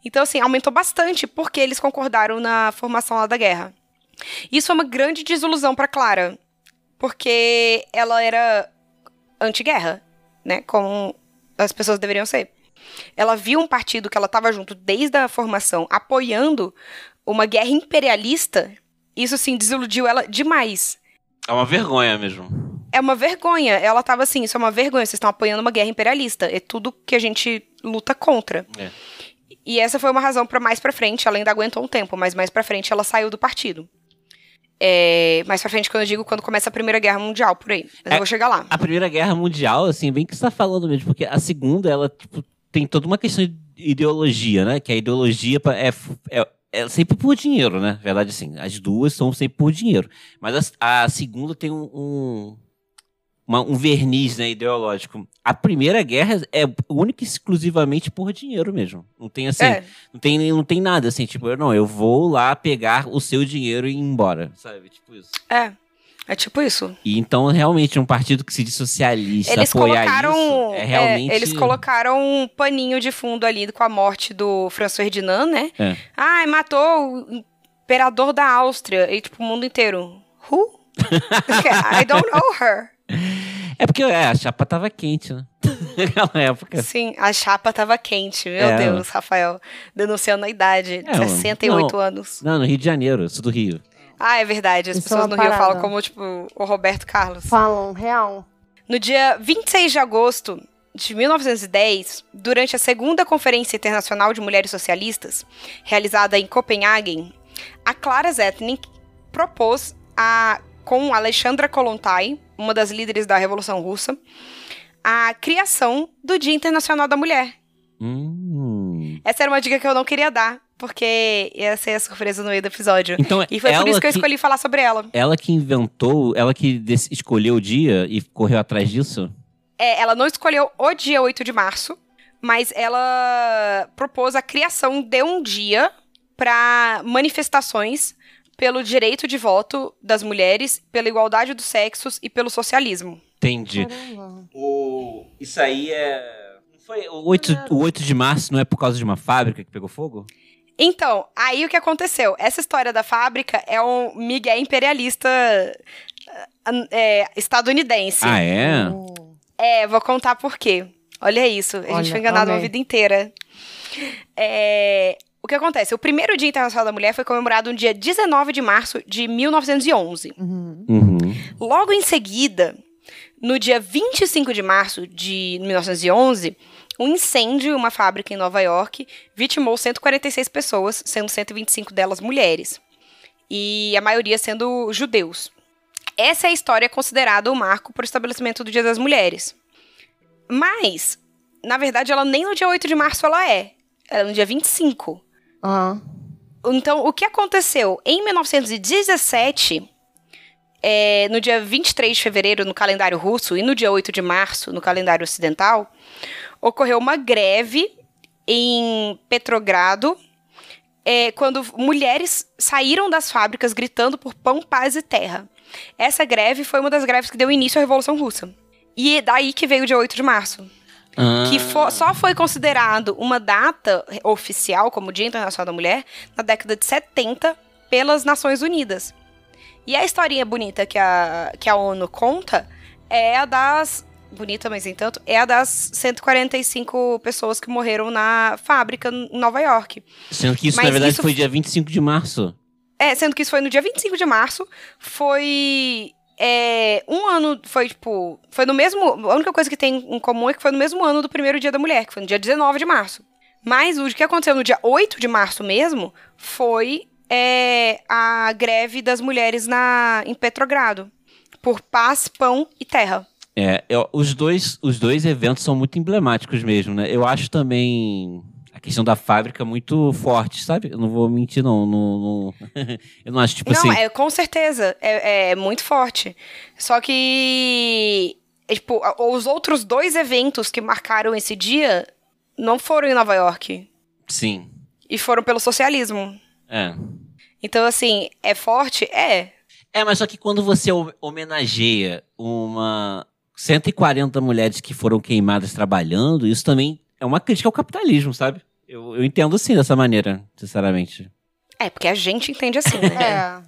Então, assim, aumentou bastante porque eles concordaram na formação lá da guerra. Isso é uma grande desilusão pra Clara, porque ela era anti-guerra, né? Como as pessoas deveriam ser. Ela viu um partido que ela estava junto desde a formação, apoiando uma guerra imperialista. Isso, sim, desiludiu ela demais. É uma vergonha mesmo. É uma vergonha. Ela tava assim, isso é uma vergonha. Vocês estão apoiando uma guerra imperialista. É tudo que a gente luta contra. É. E essa foi uma razão para mais pra frente, ela ainda aguentou um tempo, mas mais pra frente ela saiu do partido. É, mais pra frente, quando eu digo quando começa a Primeira Guerra Mundial, por aí. Mas É. eu vou chegar lá. A Primeira Guerra Mundial, assim, bem que você tá falando mesmo, porque a segunda, ela, tipo, tem toda uma questão de ideologia, né? Que a ideologia é, é, é sempre por dinheiro, né? Verdade, assim. As duas são sempre por dinheiro. Mas a, a segunda tem um, um, uma- um verniz né, ideológico. A Primeira Guerra é única e exclusivamente por dinheiro mesmo. Não tem, assim, É. não tem, não tem nada, assim, tipo, não, eu vou lá pegar o seu dinheiro e ir embora, sabe? Tipo isso. É. É tipo isso. E então, realmente, um partido que se diz socialista, Eles apoiar colocaram. isso, é realmente... é, eles colocaram um paninho de fundo ali com a morte do François Ferdinand, né? É. Ai, matou o imperador da Áustria. E, tipo, o mundo inteiro. Who? I don't know her. [laughs] É porque é, a chapa tava quente, né? [laughs] Naquela época. Sim, a chapa tava quente. Meu É. Deus, Rafael. Denunciando a idade. É, 68 não. anos. Não, no Rio de Janeiro, eu sou do Rio. Ah, é verdade. As Isso é pessoas uma no Rio parada. falam como, tipo, o Roberto Carlos. Falam, real. No dia 26 de agosto de 1910, durante a segunda Conferência Internacional de Mulheres Socialistas, realizada em Copenhagen, a Clara Zetkin propôs a, com Alexandra Kollontai, uma das líderes da Revolução Russa, a criação do Dia Internacional da Mulher. Hum. Essa era uma dica que eu não queria dar, porque ia ser a surpresa no meio do episódio. Então, E foi por isso que eu que- escolhi falar sobre ela. Ela que inventou, ela que escolheu o dia e correu atrás disso? É, ela não escolheu o dia 8 de março, mas ela propôs a criação de um dia para manifestações pelo direito de voto das mulheres, pela igualdade dos sexos e pelo socialismo. Entendi. O... Isso aí é... Foi o 8, o 8 de março não é por causa de uma fábrica que pegou fogo? Então, aí o que aconteceu? Essa história da fábrica é um migué imperialista ah, é, estadunidense. Ah, é? É, vou contar por quê. Olha isso, a gente Olha, foi enganado uma vida inteira. É, o que acontece? O primeiro Dia Internacional da Mulher foi comemorado no dia 19 de março de 1911. Uhum. Uhum. Logo em seguida, no dia 25 de março de 1911, um incêndio em uma fábrica em Nova York vitimou 146 pessoas, sendo 125 delas mulheres. E a maioria sendo judeus. Essa é a história considerada o marco para o estabelecimento do Dia das Mulheres. Mas, na verdade, ela nem no dia 8 de março ela é. Ela é no dia 25. Ah. Então, o que aconteceu? Em 1917, é, no dia 23 de fevereiro, no calendário russo, e no dia 8 de março, no calendário ocidental, ocorreu uma greve em Petrogrado, é, quando mulheres saíram das fábricas gritando por pão, paz e terra. Essa greve foi uma das greves que deu início à Revolução Russa. E é daí que veio o dia 8 de março que fo- só foi considerado uma data oficial como Dia Internacional da Mulher na década de 70 pelas Nações Unidas. E a historinha bonita que a, que a ONU conta é a das. Bonita, mas entanto, é a das 145 pessoas que morreram na fábrica em Nova York. Sendo que isso, Mas na verdade, isso- foi dia 25 de março. É, sendo que isso foi no dia 25 de março. Foi. é, um ano. Foi tipo. Foi no mesmo. A única coisa que tem em comum é que foi no mesmo ano do primeiro dia da mulher, que foi no dia 19 de março. Mas o que aconteceu no dia 8 de março mesmo foi é, a greve das mulheres na, em Petrogrado. Por paz, pão e terra. É, eu- os, dois, os dois eventos são muito emblemáticos mesmo, né? Eu acho também a questão da fábrica muito forte, sabe? Eu não vou mentir, não. não- não- [laughs] eu não acho, tipo Não, assim. é com certeza. É, é muito forte. Só que. é, tipo, os outros dois eventos que marcaram esse dia não foram em Nova York. Sim. E foram pelo socialismo. É. Então, assim, é forte? É. É, mas só que quando você ho- homenageia uma 140 mulheres que foram queimadas trabalhando, isso também é uma crítica ao capitalismo, sabe? Eu, eu entendo sim dessa maneira, sinceramente. É, porque a gente entende assim, né?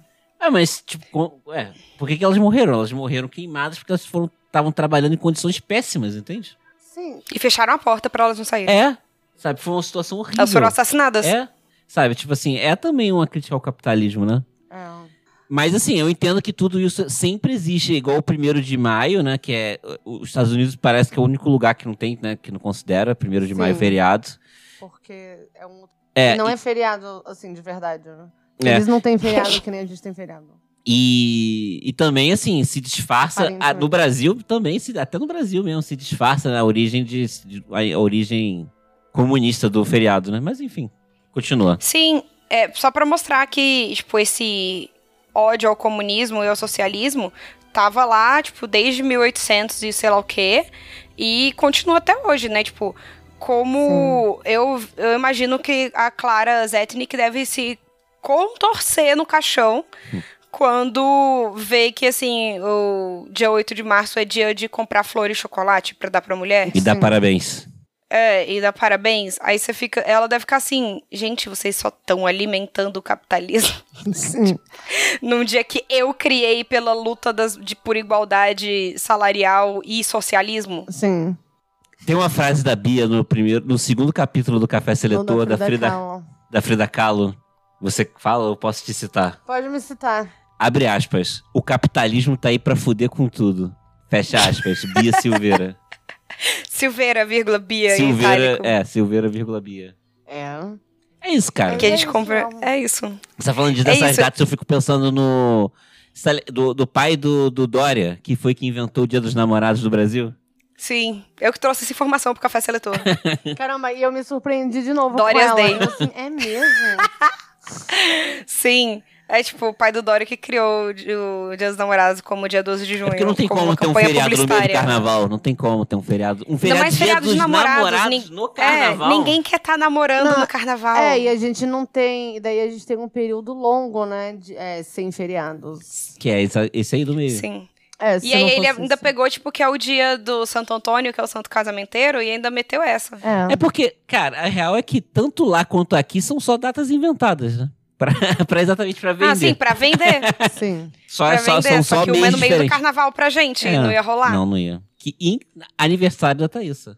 [laughs] É. É, mas, tipo, é, por que, que elas morreram? Elas morreram queimadas porque elas foram estavam trabalhando em condições péssimas, entende? Sim. E fecharam a porta pra elas não saírem. É, sabe? Foi uma situação horrível. Elas foram assassinadas. É, sabe? Tipo assim, é também uma crítica ao capitalismo, né? É. Mas assim, eu entendo que tudo isso sempre existe, igual o primeiro de maio, né? Que é. Os Estados Unidos parece que é o único lugar que não tem, né? Que não considera primeiro de maio Sim. feriado. Porque é um. É, não e, é feriado, assim, de verdade, né? É. Eles não têm feriado que nem a gente tem feriado. e, e também, assim, se disfarça. a- no Brasil também, se, até no Brasil mesmo, se disfarça a origem de. de- a origem comunista do feriado, né? Mas enfim, continua. Sim, é só pra mostrar que, tipo, esse ódio ao comunismo e ao socialismo tava lá, tipo, desde 1800 e sei lá o quê, e continua até hoje, né? Tipo, como eu, eu imagino que a Clara Zetnik deve se contorcer no caixão quando vê que, assim, o dia 8 de março é dia de comprar flor e chocolate pra dar pra mulher. E dá parabéns. É, e dá parabéns. Aí você fica. Ela deve ficar assim, gente, vocês só estão alimentando o capitalismo. [laughs] Sim. [laughs] Num dia que eu criei pela luta das, de, por igualdade salarial e socialismo. Sim. Tem uma frase da Bia no primeiro, no segundo capítulo do Café Seletor da Frida, Kahlo. da Frida Kahlo. Você fala, eu posso te citar. Pode me citar. Abre aspas. O capitalismo tá aí pra fuder com tudo. Fecha aspas. Bia Silveira. [laughs] [laughs] Silveira, vírgula, Bia Silveira, itálico. é, Silveira, vírgula Bia. É. É isso, cara. Que a gente É isso, compra. É isso. Você tá falando de É dessas isso. datas, eu fico pensando no. Do, do pai do, do Dória, que foi que inventou o Dia dos Namorados do Brasil. Sim. Eu que trouxe essa informação pro Café Seletor. [laughs] Caramba, e eu me surpreendi de novo Dorias com ela. Day. Eu, assim, é mesmo? [laughs] Sim. É tipo o pai do Dória que criou o Dia dos Namorados como dia 12 de junho. É porque não tem como como ter um feriado no meio do carnaval. Não tem como ter um feriado. Um feriado, mais dia feriado dos de namorados, nin- no carnaval. É, ninguém quer estar namorando Não, no carnaval. É, e a gente não tem. Daí a gente tem um período longo, né? De, é, sem feriados. Que é esse, esse aí do meio. Sim. É, E aí não ele ainda pegou, tipo, que é o dia do Santo Antônio, que é o santo casamenteiro, e ainda meteu essa. É. É porque, cara, a real é que tanto lá quanto aqui são só datas inventadas, né? Pra, [laughs] pra exatamente pra vender. Ah, sim, pra vender. [laughs] Sim. Só, pra só, vender. são Só, só que uma é no meio do carnaval pra gente, É. não ia rolar. Não, não ia. Que in- aniversário da Thaísa.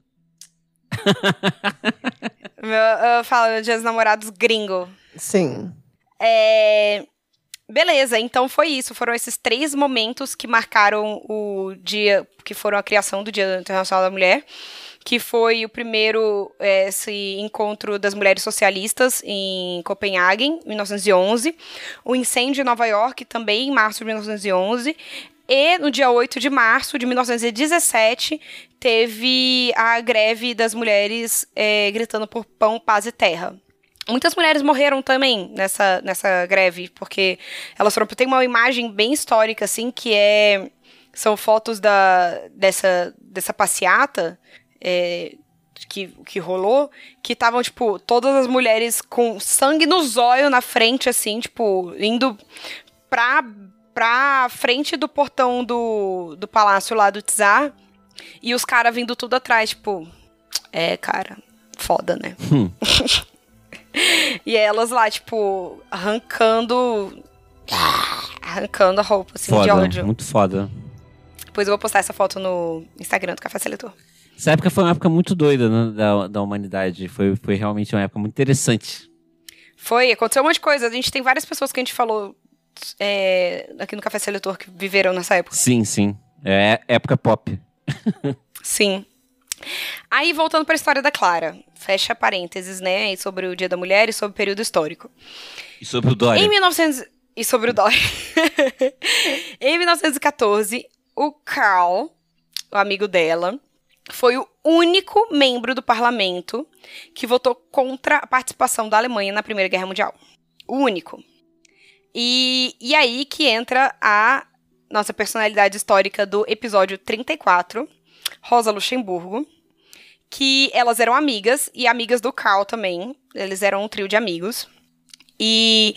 [laughs] Meu, eu falo Dia dos Namorados gringo. Sim. É... Beleza, então foi isso. Foram esses três momentos que marcaram o dia, que foram a criação do Dia Internacional da Mulher. Que foi o primeiro, é, esse encontro das mulheres socialistas em Copenhague, em 1911. O incêndio em Nova York, também em março de 1911. E no dia 8 de março de 1917, teve a greve das mulheres é, gritando por pão, paz e terra. Muitas mulheres morreram também nessa, nessa greve, porque elas foram. Tem uma imagem bem histórica, assim, que é. São fotos da, dessa, dessa passeata é, que, que rolou, que estavam, tipo, todas as mulheres com sangue no zóio na frente, assim, tipo, indo pra, pra frente do portão do, do palácio lá do Tsar, e os caras vindo tudo atrás, tipo. É, cara, foda, né? Hum. [laughs] E elas lá, tipo, arrancando. Arrancando a roupa, assim, de Foda, ódio. muito foda. Depois eu vou postar essa foto no Instagram do Café Seletor. Essa época foi uma época muito doida né, da, da humanidade. Foi, foi realmente uma época muito interessante. Foi, aconteceu um monte de coisa. A gente tem várias pessoas que a gente falou é, aqui no Café Seletor que viveram nessa época. Sim, sim. É época pop. [laughs] Sim. Aí, voltando para a história da Clara. Fecha parênteses, né? Sobre o Dia da Mulher e sobre o período histórico. E sobre o Dória. Em 1900... E sobre o Dória. [laughs] em 1914, o Carl, o amigo dela, foi o único membro do parlamento que votou contra a participação da Alemanha na Primeira Guerra Mundial. O único. E, e aí que entra a nossa personalidade histórica do episódio 34, Rosa Luxemburgo, que elas eram amigas e amigas do Carl também. Eles eram um trio de amigos. E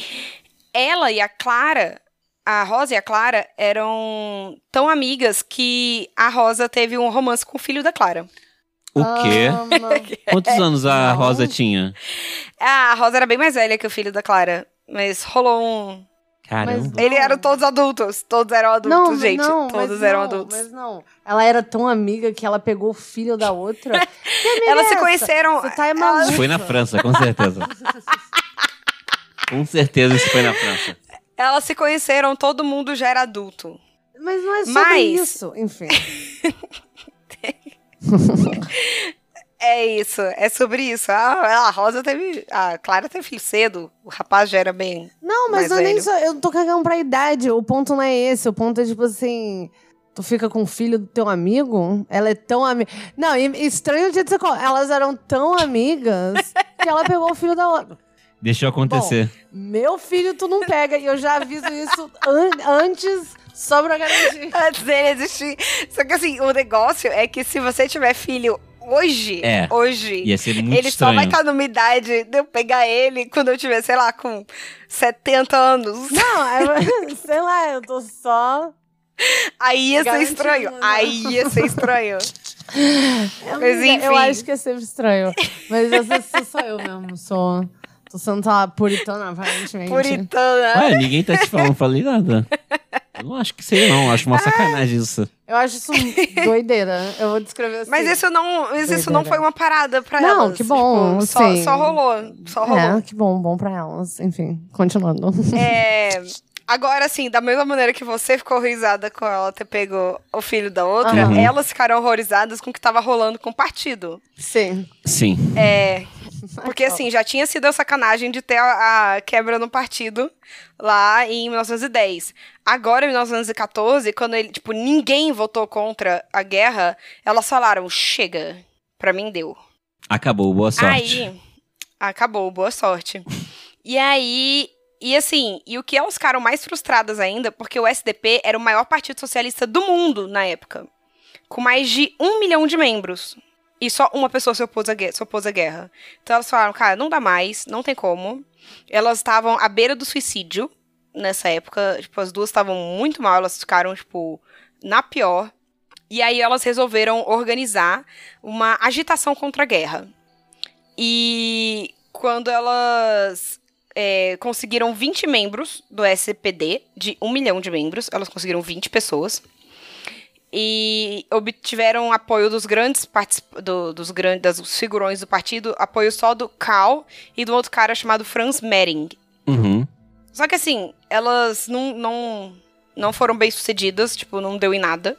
ela e a Clara, a Rosa e a Clara, eram tão amigas que a Rosa teve um romance com o filho da Clara. O quê? Ama. [laughs] Quantos anos a. Rosa tinha? Ah, A Rosa era bem mais velha que o filho da Clara, mas rolou um. Caramba. Ele era todos adultos. Todos eram adultos, Não, gente. não, todos eram não, adultos. Mas não. Ela era tão amiga que ela pegou o filho da outra. [laughs] Elas é se conheceram- Você tá é maluca. Foi na França, com certeza. [laughs] com certeza isso foi na França. Elas se conheceram, todo mundo já era adulto. Mas não é sobre Mas- isso. Enfim. [laughs] É isso, é sobre isso. Ah, a Rosa teve. A Clara teve filho cedo. O rapaz já era bem. Não, mas eu nem velho. sou. Eu tô cagando pra idade. O ponto não é esse. O ponto é tipo assim. Tu fica com o filho do teu amigo? Ela é tão amiga. Não, estranho o dia de colo- Elas eram tão amigas [laughs] que ela pegou o filho da outra. Deixou acontecer. Meu filho, tu não pega. E eu já aviso isso an- antes, só pra garantir. [laughs] Antes dele existir. Só que assim, o negócio é que se você tiver filho hoje, É, hoje. Ia ser muito ele só estranho. vai estar numa idade de eu pegar ele quando eu tiver, sei lá, com 70 anos. Não, é- [laughs] sei lá, eu tô só. Aí ia ser estranho. né? Aí ia ser estranho. Amiga, [laughs] Mas enfim. Eu acho que é sempre estranho. Mas essa sou só eu mesmo. Sou. Tô sendo tá puritana, aparentemente. Puritana. Ué, ninguém tá te falando, falei nada. Eu não acho que seja, não. Acho uma sacanagem isso. Eu acho isso doideira. Eu vou descrever assim. Mas isso não, mas isso não foi uma parada pra Não, elas. que bom, Tipo, só, sim. só rolou. Só rolou. É, que bom, bom pra elas. Enfim, continuando. É, agora, assim, da mesma maneira que você ficou horrorizada com ela ter pego o filho da outra, Uhum. elas ficaram horrorizadas com o que tava rolando com o partido. Sim. Sim. É. Porque, assim, já tinha sido a sacanagem de ter a, a quebra no partido lá em 1910. Agora, em 1914, quando ele, tipo, ninguém votou contra a guerra, elas falaram: chega, pra mim deu. Acabou, boa sorte. Aí, acabou, boa sorte. E aí, e assim, e o que elas ficaram mais frustradas ainda, porque o SDP era o maior partido socialista do mundo na época, com mais de um milhão de membros. E só uma pessoa se opôs, guerra, se opôs à guerra. Então elas falaram, cara, não dá mais, não tem como. Elas estavam à beira do suicídio nessa época. Tipo, as duas estavam muito mal, elas ficaram, tipo, na pior. E aí elas resolveram organizar uma agitação contra a guerra. E quando elas é, conseguiram 20 membros do SPD, de um milhão de membros, elas conseguiram 20 pessoas. E obtiveram apoio dos grandes do, dos grandes das figurões do partido, apoio só do Karl e do outro cara chamado Franz Mehring. Uhum. Só que assim, elas não, não, não foram bem sucedidas, tipo, não deu em nada.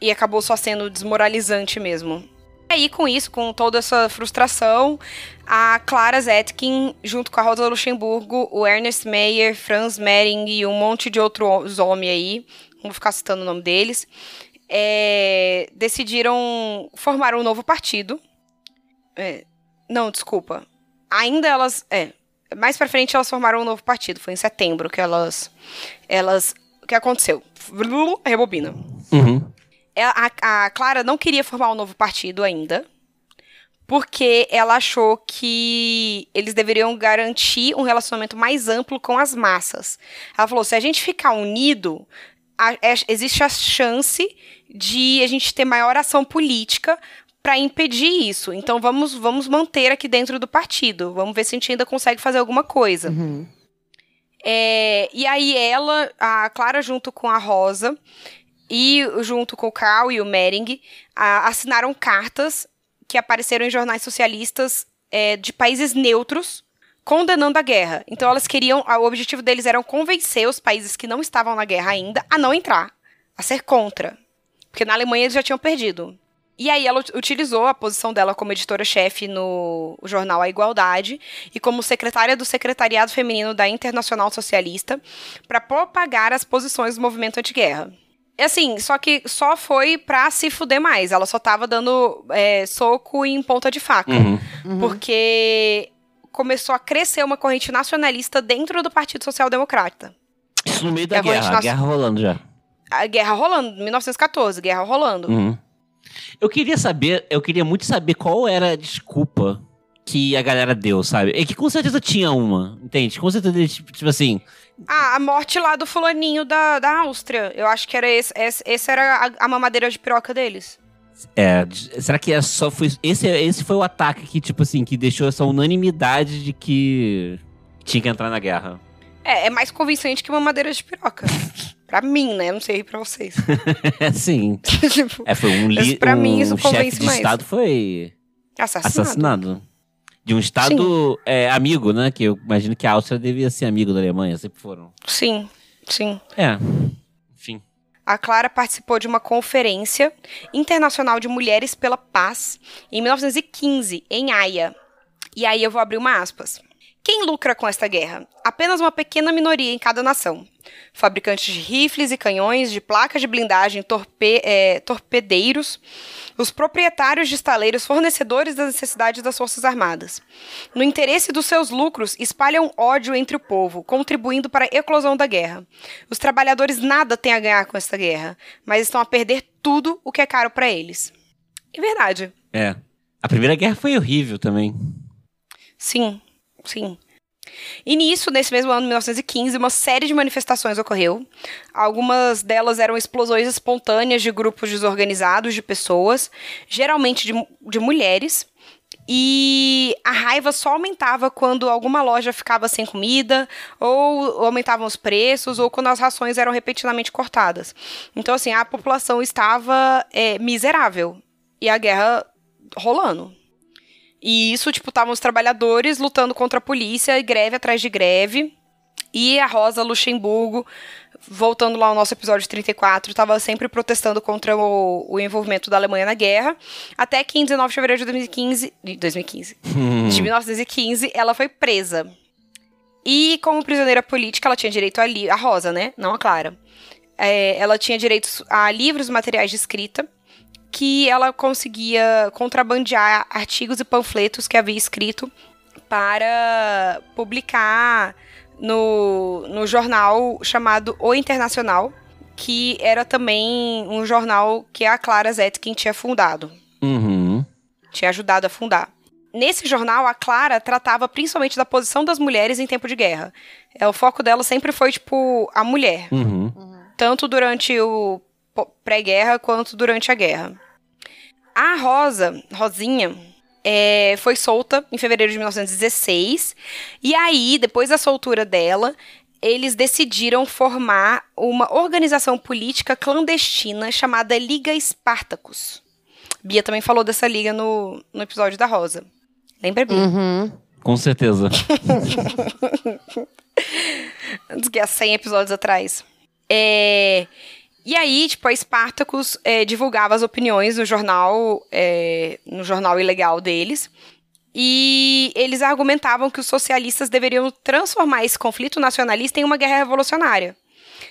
E acabou só sendo desmoralizante mesmo. E aí, com isso, com toda essa frustração, a Clara Zetkin, junto com a Rosa Luxemburgo, o Ernest Meyer, Franz Mehring e um monte de outros homens aí, não vou ficar citando o nome deles, é, decidiram formar um novo partido. É, não, desculpa. Ainda elas. É, mais pra frente elas formaram um novo partido. Foi em setembro que elas. Elas. O que aconteceu? Rebobina. Uhum. É, A, a Clara não queria formar um novo partido ainda. Porque ela achou que eles deveriam garantir um relacionamento mais amplo com as massas. Ela falou: se a gente ficar unido, a- é- existe a chance de a gente ter maior ação política para impedir isso. Então vamos, vamos manter aqui dentro do partido. Vamos ver se a gente ainda consegue fazer alguma coisa. Uhum. É, e aí ela, a Clara junto com a Rosa e junto com o Carl e o Mering, a- assinaram cartas que apareceram em jornais socialistas é, de países neutros condenando a guerra. Então elas queriam, o objetivo deles era convencer os países que não estavam na guerra ainda a não entrar, a ser contra. Porque na Alemanha eles já tinham perdido. E aí ela ut- utilizou a posição dela como editora-chefe no jornal A Igualdade e como secretária do Secretariado Feminino da Internacional Socialista para propagar as posições do movimento anti-guerra. E assim, só que só foi pra se fuder mais. Ela só tava dando é, soco em ponta de faca. Uhum. Porque começou a crescer uma corrente nacionalista dentro do Partido Social Democrata. Isso no meio da É guerra, a nacional- guerra rolando já. A guerra rolando, 1914, guerra rolando. Uhum. Eu queria saber, eu queria muito saber qual era a desculpa que a galera deu, sabe? É que com certeza tinha uma, entende? Com certeza, tipo, tipo assim, Ah, a morte lá do fulaninho da, da Áustria. Eu acho que era esse, esse, esse era a, a mamadeira de piroca deles. É, será que é só foi esse esse foi o ataque que tipo assim, que deixou essa unanimidade de que tinha que entrar na guerra? É, é mais convincente que uma madeira de piroca. [laughs] pra mim, né? Não sei pra vocês. É sim. [laughs] tipo, É, foi um, Mas li pra um mim isso chefe convence de mais. estado foi assassinado. assassinado. De um estado é, amigo, né? Que eu imagino que a Áustria devia ser amigo da Alemanha, sempre foram. Sim, sim. É. A Clara participou de uma conferência internacional de mulheres pela paz em 1915, em Haia. E aí eu vou abrir uma aspas. Quem lucra com esta guerra? Apenas uma pequena minoria em cada nação. Fabricantes de rifles e canhões, de placas de blindagem, torpe- eh, torpedeiros, os proprietários de estaleiros, fornecedores das necessidades das Forças Armadas. No interesse dos seus lucros, espalham ódio entre o povo, contribuindo para a eclosão da guerra. Os trabalhadores nada têm a ganhar com esta guerra, mas estão a perder tudo o que é caro para eles. É verdade. É. A Primeira Guerra foi horrível também. Sim, sim. E nisso, nesse mesmo ano, 1915, uma série de manifestações ocorreu. Algumas delas eram explosões espontâneas de grupos desorganizados de pessoas, geralmente de, de mulheres. E a raiva só aumentava quando alguma loja ficava sem comida, ou aumentavam os preços, ou quando as rações eram repetidamente cortadas. Então, assim, a população estava é, miserável. E a guerra rolando. E isso, tipo, estavam os trabalhadores lutando contra a polícia, greve atrás de greve. E a Rosa Luxemburgo, voltando lá ao nosso episódio 34, estava sempre protestando contra o, o envolvimento da Alemanha na guerra. Até que em 19 de fevereiro de 2015. De 2015. [laughs] De 1915, ela foi presa. E como prisioneira política, ela tinha direito a, a Rosa, né? Não a Clara. É, ela tinha direitos a livros e materiais de escrita que ela conseguia contrabandear artigos e panfletos que havia escrito para publicar no, no jornal chamado O Internacional, que era também um jornal que a Clara Zetkin tinha fundado, Uhum. tinha ajudado a fundar. Nesse jornal, a Clara tratava principalmente da posição das mulheres em tempo de guerra. É, o foco dela sempre foi, tipo, a mulher Uhum. tanto durante o pré-guerra quanto durante a guerra. A Rosa, Rosinha, é, foi solta em fevereiro de 1916. E aí, depois da soltura dela, eles decidiram formar uma organização política clandestina chamada Liga Espartacus. Bia também falou dessa liga no, no episódio da Rosa. Lembra, Bia? Uhum. Com certeza. [laughs] Antes que há 100 episódios atrás. É, E aí, tipo, a Spartacus é, divulgava as opiniões no jornal, é, no jornal ilegal deles. E eles argumentavam que os socialistas deveriam transformar esse conflito nacionalista em uma guerra revolucionária.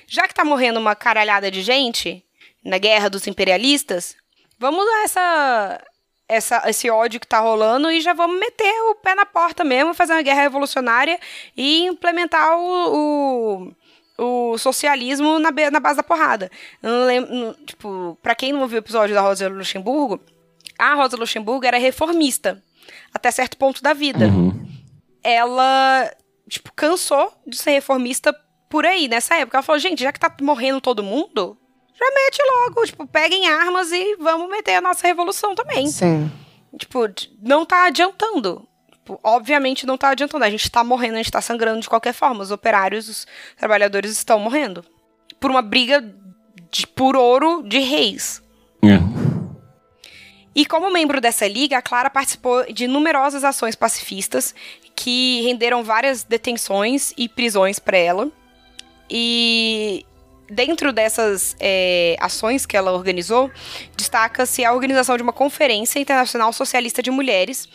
Já que tá morrendo uma caralhada de gente na guerra dos imperialistas, vamos dar essa, essa, esse ódio que tá rolando e já vamos meter o pé na porta mesmo, fazer uma guerra revolucionária e implementar o, o, o socialismo na, na base da porrada. Eu não lembro, não- tipo, pra quem não ouviu o episódio da Rosa Luxemburgo, a Rosa Luxemburgo era reformista até certo ponto da vida Uhum. ela, tipo, cansou de ser reformista por aí, nessa época. Ela falou, gente, já que tá morrendo todo mundo, já mete logo, tipo, peguem armas e vamos meter a nossa revolução também. Sim. Tipo, não tá adiantando. Tipo, obviamente não tá adiantando. A gente tá morrendo, a gente tá sangrando de qualquer forma. Os operários, os trabalhadores estão morrendo. Por uma briga de, por ouro de reis. É. E como membro dessa liga, a Clara participou de numerosas ações pacifistas que renderam várias detenções e prisões para ela. E dentro dessas é, ações que ela organizou, destaca-se a organização de uma Conferência Internacional Socialista de Mulheres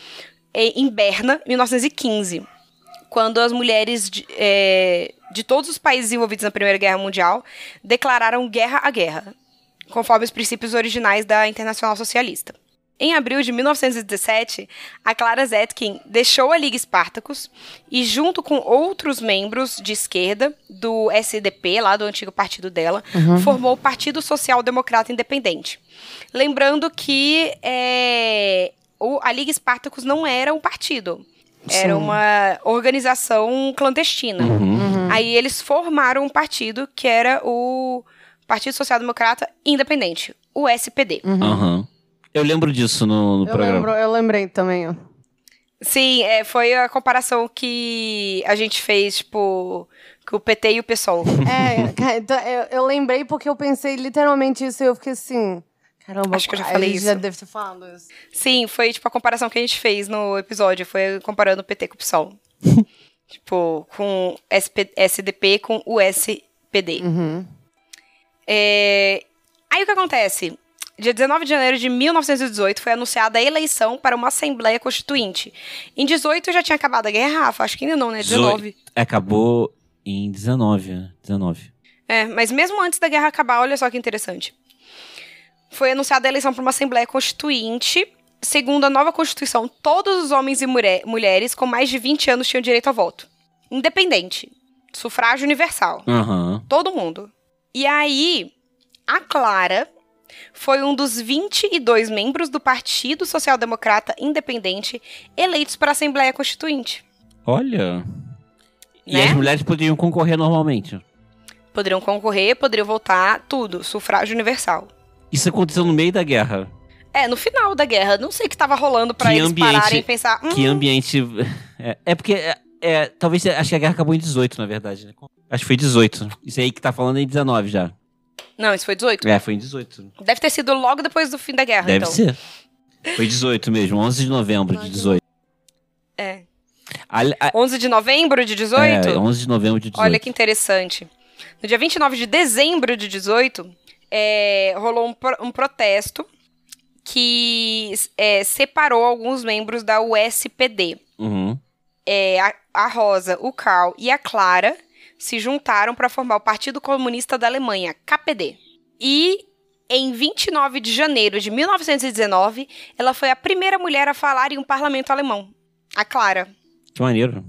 em Berna, 1915, quando as mulheres de, eh, de todos os países envolvidos na Primeira Guerra Mundial declararam guerra à guerra, conforme os princípios originais da Internacional Socialista. Em abril de 1917, a Clara Zetkin deixou a Liga Spartacus e, junto com outros membros de esquerda do SDP, lá do antigo partido dela, formou o Partido Social Democrata Independente. Lembrando que é, o- a Liga Spartacus não era um partido, era Sim. uma organização clandestina. Uhum. Aí eles formaram um partido que era o Partido Social Democrata Independente, o SPD. Aham. Eu lembro disso no, no Eu, programa. lembro, eu lembrei também, ó. Sim, é, foi a comparação que a gente fez, tipo, com o PT e o PSOL. É, [laughs] então, eu, eu lembrei porque eu pensei literalmente isso e eu fiquei assim. Caramba, Acho que eu já falei Já isso. deve ter falado isso. Sim, foi tipo a comparação que a gente fez no episódio, foi comparando o PT com o PSOL. [laughs] tipo, com SP, SDP com o SPD. Uhum. É, Aí o que acontece? Dia 19 de janeiro de 1918 foi anunciada a eleição para uma Assembleia Constituinte. Em 18 já tinha acabado a guerra, Rafa? Acho que ainda não, né? 19. Acabou em 19, né? 19. É, mas mesmo antes da guerra acabar, olha só que interessante. Foi anunciada a eleição para uma Assembleia Constituinte. Segundo a nova Constituição, todos os homens e mulher- mulheres com mais de 20 anos tinham direito ao voto. Independente. Sufrágio universal. Aham. Todo mundo. E aí, a Clara foi um dos 22 membros do Partido Social Democrata Independente eleitos para a Assembleia Constituinte. Olha. E Né? as mulheres poderiam concorrer normalmente. Poderiam concorrer, poderiam votar, tudo. Sufrágio universal. Isso aconteceu no meio da guerra. É, no final da guerra. Não sei o que tava rolando pra Que eles ambiente- pararem e pensar. Hum, Que ambiente. [laughs] É, é porque. É, é, talvez. Acho que a guerra acabou em 18, na verdade. né? Acho que foi 18. Isso aí que tá falando é em 19 já. Não, isso foi 18. É, foi em 18. Deve ter sido logo depois do fim da guerra, Deve então. ser. Foi 18 mesmo, 11 de novembro de 18. É. Ali- a- 11 de novembro de 18? É, 11 de novembro de 18. Olha que interessante. No dia 29 de dezembro de 18, é, rolou um, um protesto que é, separou alguns membros da USPD. Uhum. É, a, a Rosa, o Karl e a Clara se juntaram para formar o Partido Comunista da Alemanha, KPD. E em 29 de janeiro de 1919, ela foi a primeira mulher a falar em um parlamento alemão, a Clara. Que maneiro.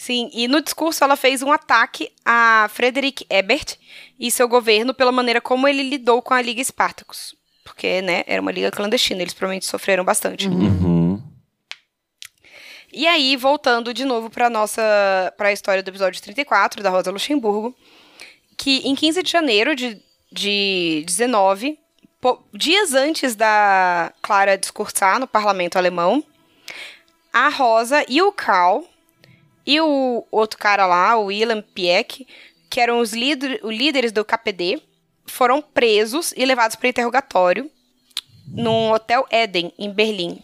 Sim, e no discurso ela fez um ataque a Frederick Ebert e seu governo pela maneira como ele lidou com a Liga Spartacus. Porque, né, era uma liga clandestina, eles provavelmente sofreram bastante. Uhum. E aí, voltando de novo para nossa para a história do episódio 34 da Rosa Luxemburgo, que em 15 de janeiro de, de 19, po- dias antes da Clara discursar no parlamento alemão, a Rosa e o Karl e o outro cara lá, o Wilhelm Pieck, que eram os líder, líderes do KPD, foram presos e levados para interrogatório num hotel Eden, em Berlim.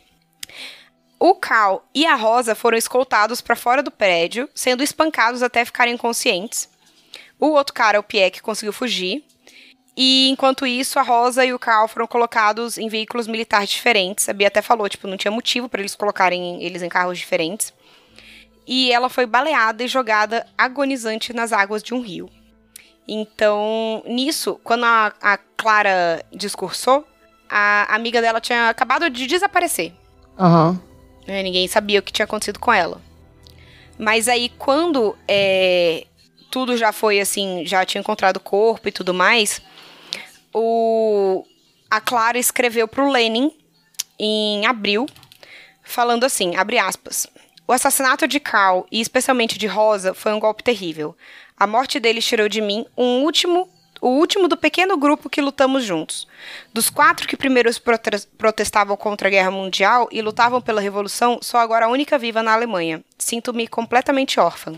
O Cal e a Rosa foram escoltados para fora do prédio, sendo espancados até ficarem inconscientes. O outro cara, o Pieck, conseguiu fugir. E enquanto isso, a Rosa e o Cal foram colocados em veículos militares diferentes. A Bia até falou, tipo, não tinha motivo para eles colocarem eles em carros diferentes. E ela foi baleada e jogada agonizante nas águas de um rio. Então, nisso, quando a, a Clara discursou, a amiga dela tinha acabado de desaparecer. Aham. né? Ninguém sabia o que tinha acontecido com ela. Mas aí, quando é, tudo já foi assim, já tinha encontrado o corpo e tudo mais, o, a Clara escreveu pro Lenin em abril, falando assim, abre aspas. O assassinato de Carl, e especialmente de Rosa, foi um golpe terrível. A morte deles tirou de mim um último, o último do pequeno grupo que lutamos juntos. Dos quatro que primeiro prote- protestavam contra a Guerra Mundial e lutavam pela Revolução, sou agora a única viva na Alemanha. Sinto-me completamente órfã.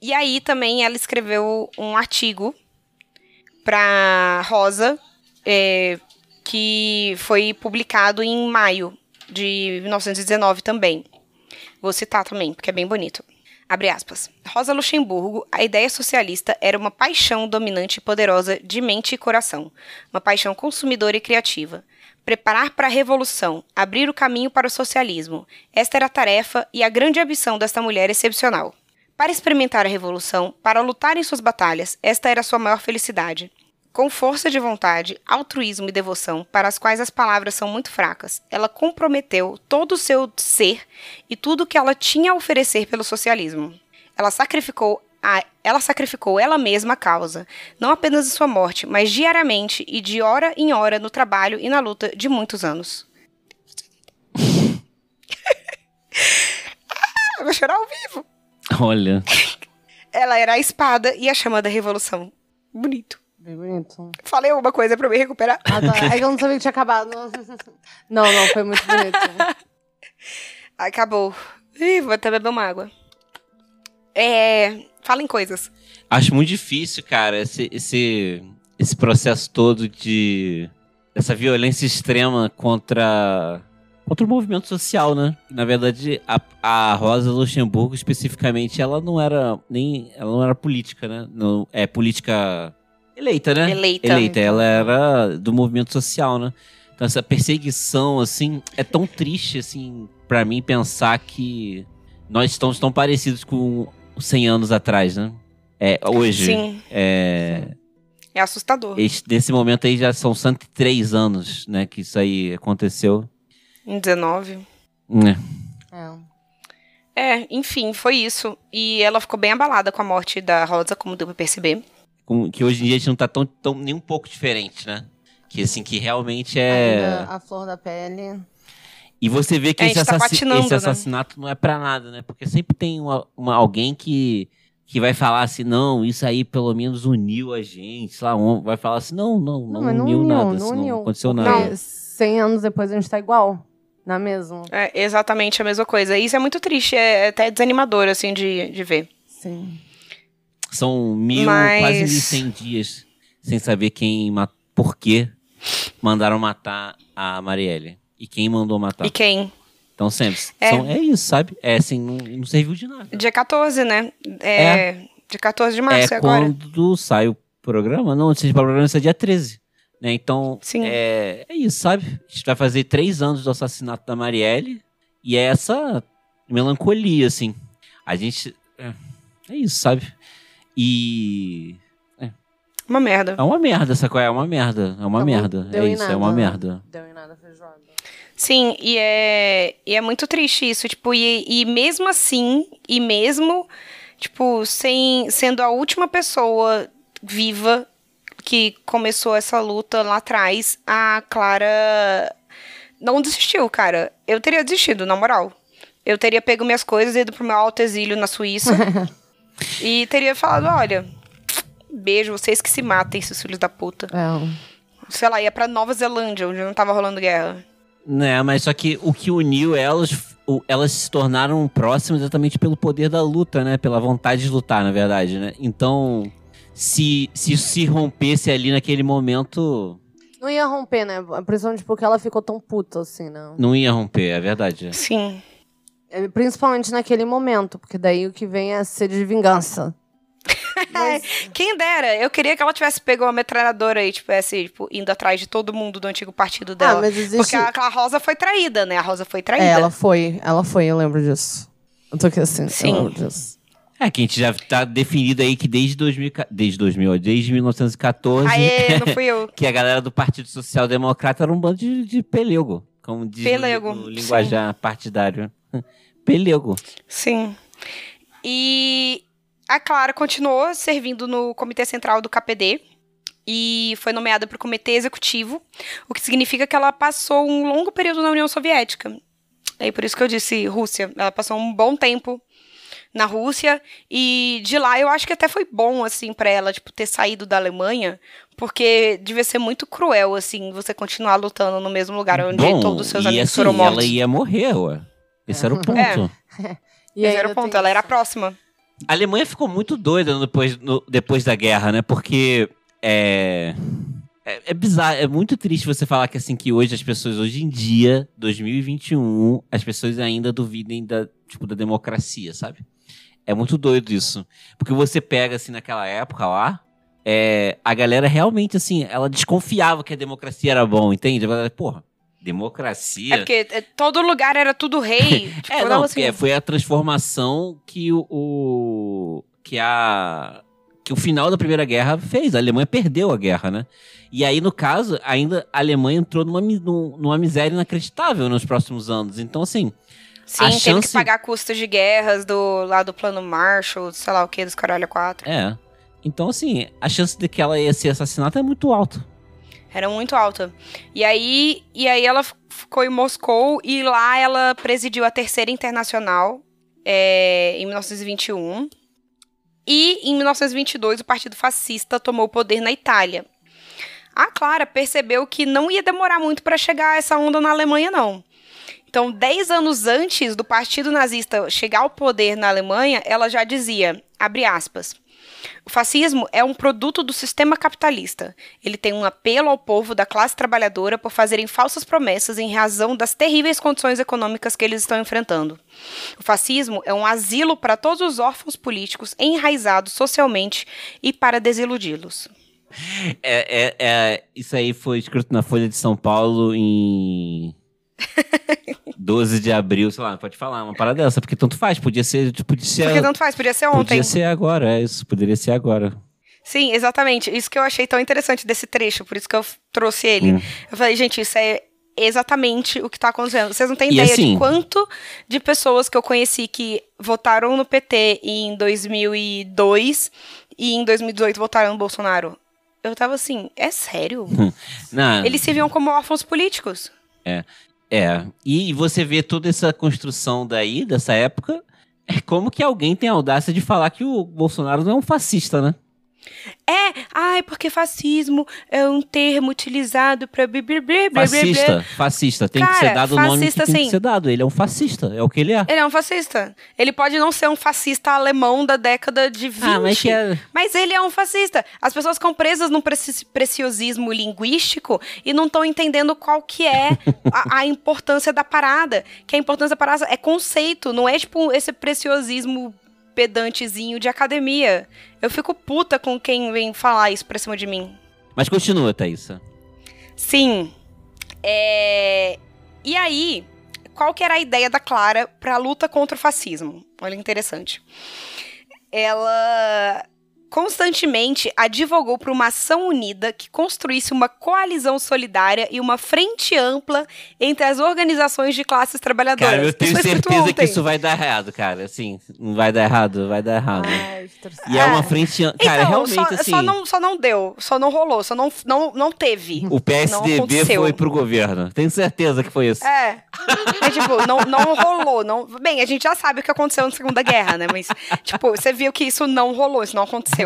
E aí também ela escreveu um artigo para Rosa, é, que foi publicado em maio de 1919 também. Vou citar também, porque é bem bonito. Abre aspas. Rosa Luxemburgo, a ideia socialista era uma paixão dominante e poderosa de mente e coração, uma paixão consumidora e criativa. Preparar para a revolução, abrir o caminho para o socialismo. Esta era a tarefa e a grande ambição desta mulher excepcional. Para experimentar a revolução, para lutar em suas batalhas, esta era sua maior felicidade. Com força de vontade, altruísmo e devoção, para as quais as palavras são muito fracas, ela comprometeu todo o seu ser e tudo o que ela tinha a oferecer pelo socialismo. Ela sacrificou a, ela sacrificou ela mesma a causa, não apenas de sua morte, mas diariamente e de hora em hora no trabalho e na luta de muitos anos. Eu [laughs] vou chorar ao vivo. Olha. Ela era a espada e a chama da revolução. Bonito. Bonito. Falei alguma coisa pra eu me recuperar? Ah, tá. É que eu não sabia que tinha acabado. Não, não, foi muito bonito. [laughs] Acabou. Ih, vou até beber uma água. É. Fala em coisas. Acho muito difícil, cara, esse, esse, esse processo todo de. essa violência extrema contra. contra o movimento social, né? Na verdade, a, a Rosa Luxemburgo, especificamente, ela não era nem. ela não era política, né? Não, é política eleita, né? Eleita. Eleita. Ela era do movimento social, né? Então, essa perseguição, assim, é tão triste, assim, para mim pensar que nós estamos tão parecidos com 100 anos atrás, né? É, hoje. Sim. É, É assustador. este- nesse momento aí já são 103 anos, né, que isso aí aconteceu. Em 19. Né? É. É, enfim, foi isso. E ela ficou bem abalada com a morte da Rosa, como deu pra perceber. Que hoje em dia a gente não tá tão, tão nem um pouco diferente, né? Que assim, que realmente é. Ainda a flor da pele. E você vê que É, esse, tá assaci- patinando, esse né? assassinato não é pra nada, né? Porque sempre tem uma, uma- alguém que, que vai falar assim, não, isso aí pelo menos uniu a gente, sei lá, um- vai falar assim, não, não, não, mas uniu, nada, não assim, uniu. não aconteceu nada. 100 anos depois a gente tá igual. Não é mesmo? É exatamente a mesma coisa. Isso é muito triste, é até desanimador, assim, de, de ver. Sim. São mil, Mas- quase 1.100 dias sem saber quem, por que mandaram matar a Marielle. E quem mandou matar. E quem? Então sempre. É. são- É. isso, sabe? É assim, não, não serviu de nada. Dia 14, né? É. Dia 14 de março, é é agora. quando sai o programa. Não, esse programa é dia 13. Né? Então, Sim. é, é isso, sabe? A gente vai fazer três anos do assassinato da Marielle. E é essa melancolia, assim. A gente. É, é isso, sabe? E. Uma merda. É uma merda, essa coisa. É uma merda. É uma bom, merda. deu É isso, é nada. uma merda. Deu em nada feijoada. Sim, e é, e é muito triste isso, tipo, e, e mesmo assim, e mesmo, tipo, sem, sendo a última pessoa viva que começou essa luta lá atrás, a Clara não desistiu, cara. Eu teria desistido, na moral. Eu teria pego minhas coisas, ido pro meu alto exílio na Suíça [laughs] e teria falado, olha, beijo, vocês que se matem, seus filhos da puta. É. Sei lá, ia pra Nova Zelândia, onde não tava rolando guerra. Né, mas só que o que uniu elas, o- elas se tornaram próximas exatamente pelo poder da luta, né? Pela vontade de lutar, na verdade, né? Então, se, se isso se rompesse ali naquele momento, Não ia romper, né? Principalmente porque ela ficou tão puta, assim, né? não ia romper, é verdade. Sim. É, Principalmente naquele momento, porque daí o que vem é sede de vingança. [laughs] Mas, Quem dera, eu queria que ela tivesse pego uma metralhadora e tivesse, tipo, indo atrás de todo mundo do antigo partido ah, dela. mas existe... Porque a, a Rosa foi traída, né? A Rosa foi traída. É, ela foi, ela foi, eu lembro disso. Eu tô aqui assim, Sim. eu lembro disso. É que a gente já tá definido aí que desde 2000, ca- desde 2000, ó, desde 1914, Aê, [laughs] não fui eu. que a galera do Partido Social Democrata era um bando de, de pelego, como diz Pelego, no linguajar partidário. Pelego. Sim. E a Clara continuou servindo no Comitê Central do KPD e foi nomeada para o Comitê Executivo, o que significa que ela passou um longo período na União Soviética. É por isso que eu disse Rússia. Ela passou um bom tempo na Rússia e de lá eu acho que até foi bom assim para ela tipo ter saído da Alemanha, porque devia ser muito cruel assim você continuar lutando no mesmo lugar onde Bom, todos os seus e amigos assim, foram mortos. ela ia morrer, ué. Esse era o ponto. [laughs] E Esse era o ponto, ela era a próxima. A Alemanha ficou muito doida depois, no- depois da guerra, né? Porque é, é, é bizarro, é muito triste você falar que assim que hoje as pessoas, hoje em dia, 2021, as pessoas ainda duvidem da, tipo, da democracia, sabe? É muito doido isso. Porque você pega, assim, naquela época lá, é, a galera realmente, assim, ela desconfiava que a democracia era bom, entende? Ela, Porra, democracia... É porque é, todo lugar era tudo rei. [laughs] tipo, É, não, assim, porque foi a transformação que o, o- que a que o final da Primeira Guerra fez. A Alemanha perdeu a guerra, né? E aí, no caso, ainda a Alemanha entrou numa, numa miséria inacreditável nos próximos anos. Então, assim, Sim, a teve chance- que pagar custos de guerras do lá do plano Marshall, sei lá o que, dos caralho 4. é. Então, assim, a chance de que ela ia ser assassinada é muito alta. Era muito alta. E aí, e aí ela ficou em Moscou e lá ela presidiu a Terceira Internacional é, em 1921. E em 1922 o Partido Fascista tomou o poder na Itália. A Clara percebeu que não ia demorar muito para chegar essa onda na Alemanha, não. Então, dez anos antes do Partido Nazista chegar ao poder na Alemanha, ela já dizia, abre aspas, o fascismo é um produto do sistema capitalista. Ele tem um apelo ao povo da classe trabalhadora por fazerem falsas promessas em razão das terríveis condições econômicas que eles estão enfrentando. O fascismo é um asilo para todos os órfãos políticos enraizados socialmente e para desiludi-los. É, é, é, isso aí foi escrito na Folha de São Paulo em [laughs] 12 de abril, sei lá, pode falar uma parada dessa, porque tanto faz, podia ser, podia ser, Porque tanto faz, podia ser ontem. podia ser agora, é isso, poderia ser agora. Sim, exatamente. Isso que eu achei tão interessante desse trecho, por isso que eu trouxe ele. Hum. Eu falei, gente, isso é exatamente o que tá acontecendo. Vocês não têm E ideia assim- de quanto de pessoas que eu conheci que votaram no PT em 2002 e em 2018 votaram no Bolsonaro. Eu tava assim, é sério? [laughs] Não, Eles se viam como órfãos políticos. É. E você vê toda essa construção daí, dessa época, é como que alguém tem a audácia de falar que o Bolsonaro não é um fascista, né? É, ai, porque fascismo é um termo utilizado pra blá. Fascista, fascista. Tem que ser Cara, dado o nome que tem que sim. ser dado. Ele é um fascista, é o que ele é. Ele é um fascista. Ele pode não ser um fascista alemão da década de 20. Ah, mas é... Mas ele é um fascista. As pessoas ficam presas num preci- preciosismo linguístico e não estão entendendo qual que é a, a importância da parada. Que a importância da parada é conceito, não é tipo esse preciosismo pedantezinho de academia. Eu fico puta com quem vem falar isso pra cima de mim. Mas continua, Thaísa. Sim. É... E aí, qual que era a ideia da Clara para a luta contra o fascismo? Olha interessante. Ela constantemente advogou por uma ação unida que construísse uma coalizão solidária e uma frente ampla entre as organizações de classes trabalhadoras. Cara, eu tenho certeza que isso vai dar errado, cara. Assim, não vai dar errado, vai dar errado. Ai. E é uma frente... an- Cara, Então, realmente, só, assim... só, não, só não deu, só não rolou, só não, não, não teve. O PSDB foi pro governo. Tenho certeza que foi isso. É. É tipo, não, não rolou. Não... Bem, a gente já sabe o que aconteceu na Segunda Guerra, né? Mas, tipo, você viu que isso não rolou, isso não aconteceu.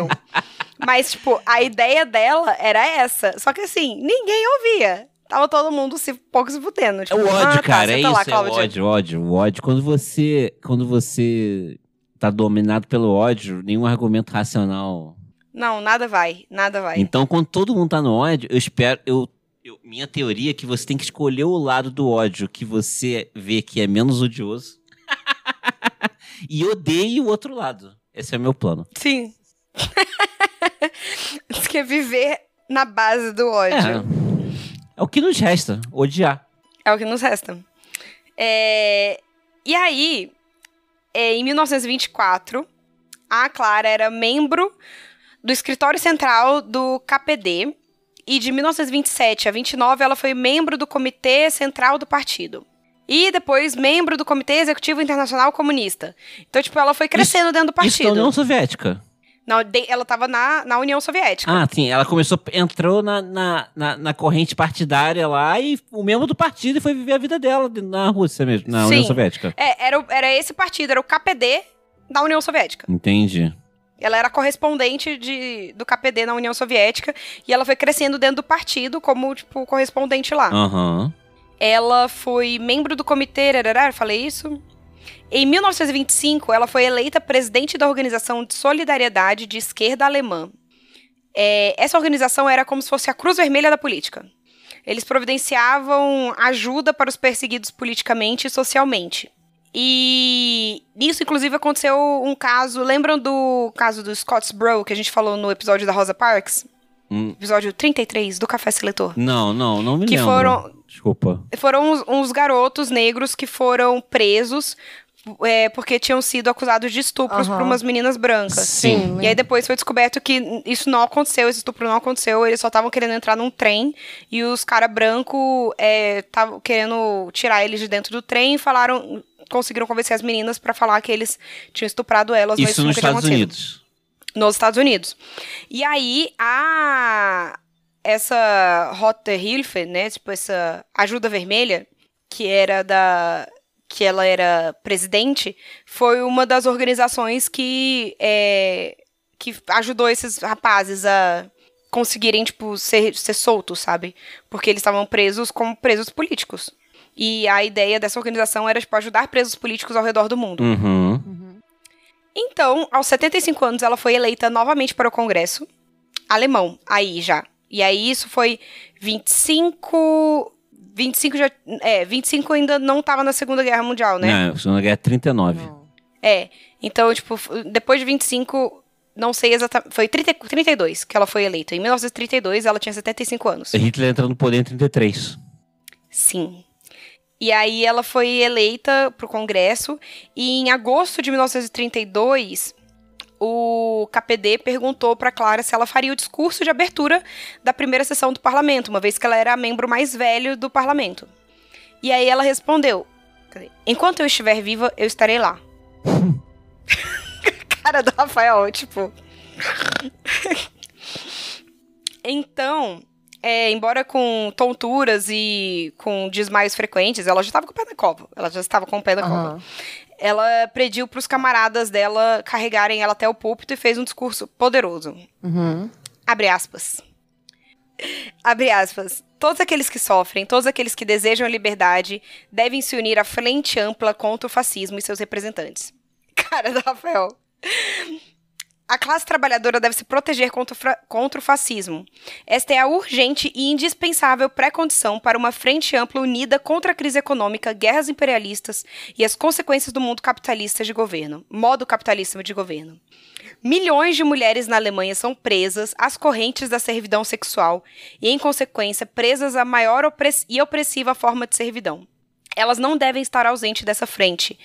Mas, tipo, a ideia dela era essa. Só que assim, ninguém ouvia. Tava todo mundo se pouco se fudendo. É Tipo, o ódio, ah, tá, cara. É senta isso, lá, é o ódio, ódio, o ódio. Quando você, quando você tá dominado pelo ódio, nenhum argumento racional. Não, nada vai, nada vai. Então, quando todo mundo tá no ódio, eu espero, eu, eu- minha teoria é que você tem que escolher o lado do ódio que você vê que é menos odioso [laughs] e odeie o outro lado. Esse é o meu plano. Sim. [laughs] Isso que é viver na base do ódio. É, é o que nos resta, odiar. É o que nos resta. É, E aí, é, em 1924, a Clara era membro do escritório central do KPD. E de 1927 a 29, ela foi membro do Comitê Central do Partido. E depois, membro do Comitê Executivo Internacional Comunista. Então, tipo, ela foi crescendo dentro do Isso da partido. União Soviética. De- ela tava na, na União Soviética. Ah, sim. Ela começou, entrou na, na, na, na corrente partidária lá e o membro do partido e foi viver a vida dela na Rússia mesmo, na União Sim. Soviética. É, era, era esse partido, era o KPD da União Soviética. Entendi. Ela era correspondente de, do KPD na União Soviética e ela foi crescendo dentro do partido como, tipo, correspondente lá. Aham. Ela foi membro do comitê, arará, falei isso? Em 1925, ela foi eleita presidente da Organização de Solidariedade de Esquerda Alemã. É, essa organização era como se fosse a Cruz Vermelha da política. Eles providenciavam ajuda para os perseguidos politicamente e socialmente. E nisso, inclusive, aconteceu um caso. Lembram do caso do Scottsboro que a gente falou no episódio da Rosa Parks? Hum. Episódio 33 do Café Seletor. Não, não, não me Que lembro. foram- Desculpa. foram uns, uns garotos negros que foram presos é, porque tinham sido acusados de estupros Aham. por umas meninas brancas. Sim. E aí depois foi descoberto que isso não aconteceu, esse estupro não aconteceu, eles só estavam querendo entrar num trem e os caras brancos estavam querendo tirar eles de dentro do trem e falaram, conseguiram convencer as meninas pra falar que eles tinham estuprado elas, mas Isso nos Estados acontecido Unidos. nos Estados Unidos. E aí, a essa Rote Hilfe, né, tipo essa ajuda vermelha, que era da que ela era presidente, foi uma das organizações que é, que ajudou esses rapazes a conseguirem tipo ser, ser soltos, sabe? Porque eles estavam presos como presos políticos. E a ideia dessa organização era tipo, ajudar presos políticos ao redor do mundo. Uhum. Então, aos 75 anos, ela foi eleita novamente para o Congresso alemão, aí já. E aí isso foi 25. 25 já. É, 25 ainda não estava na Segunda Guerra Mundial, né? Não, a Segunda Guerra é 39. Não. É. Então, tipo, depois de 25, não sei exatamente. Foi 30, 32 que ela foi eleita. Em 1932, ela tinha 75 anos. Hitler entra no poder em 33. Sim. E aí ela foi eleita pro Congresso e em agosto de 1932 o KPD perguntou para Clara se ela faria o discurso de abertura da primeira sessão do parlamento, uma vez que ela era membro mais velho do parlamento. E aí ela respondeu? Enquanto eu estiver viva, eu estarei lá. [laughs] Cara do Rafael, tipo. [laughs] então, é, embora com tonturas e com desmaios frequentes, ela já estava com o pé na cova. Ela já estava com o pé na cova. Ela pediu para os camaradas dela carregarem ela até o púlpito e fez um discurso poderoso. Uhum. Abre aspas. Abre aspas. Todos aqueles que sofrem, todos aqueles que desejam a liberdade, devem se unir à frente ampla contra o fascismo e seus representantes. [laughs] Cara do Rafael. A classe trabalhadora deve se proteger contra contra o fascismo. Esta é a urgente e indispensável pré-condição para uma frente ampla unida contra a crise econômica, guerras imperialistas e as consequências do mundo capitalista de governo, modo capitalista de governo. Milhões de mulheres na Alemanha são presas às correntes da servidão sexual e, em consequência, presas à maior opress- e opressiva forma de servidão. Elas não devem estar ausentes dessa frente,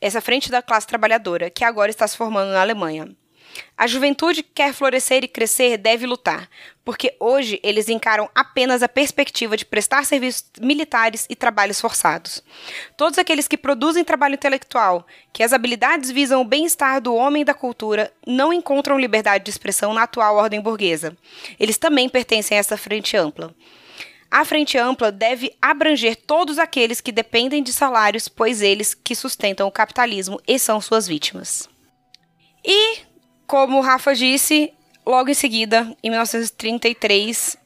essa frente da classe trabalhadora, que agora está se formando na Alemanha. A juventude que quer florescer e crescer deve lutar, porque hoje eles encaram apenas a perspectiva de prestar serviços militares e trabalhos forçados. Todos aqueles que produzem trabalho intelectual, que as habilidades visam o bem-estar do homem e da cultura, não encontram liberdade de expressão na atual ordem burguesa. Eles também pertencem a essa frente ampla. A frente ampla deve abranger todos aqueles que dependem de salários, pois eles que sustentam o capitalismo e são suas vítimas. E, como o Rafa disse, logo em seguida, em 1933,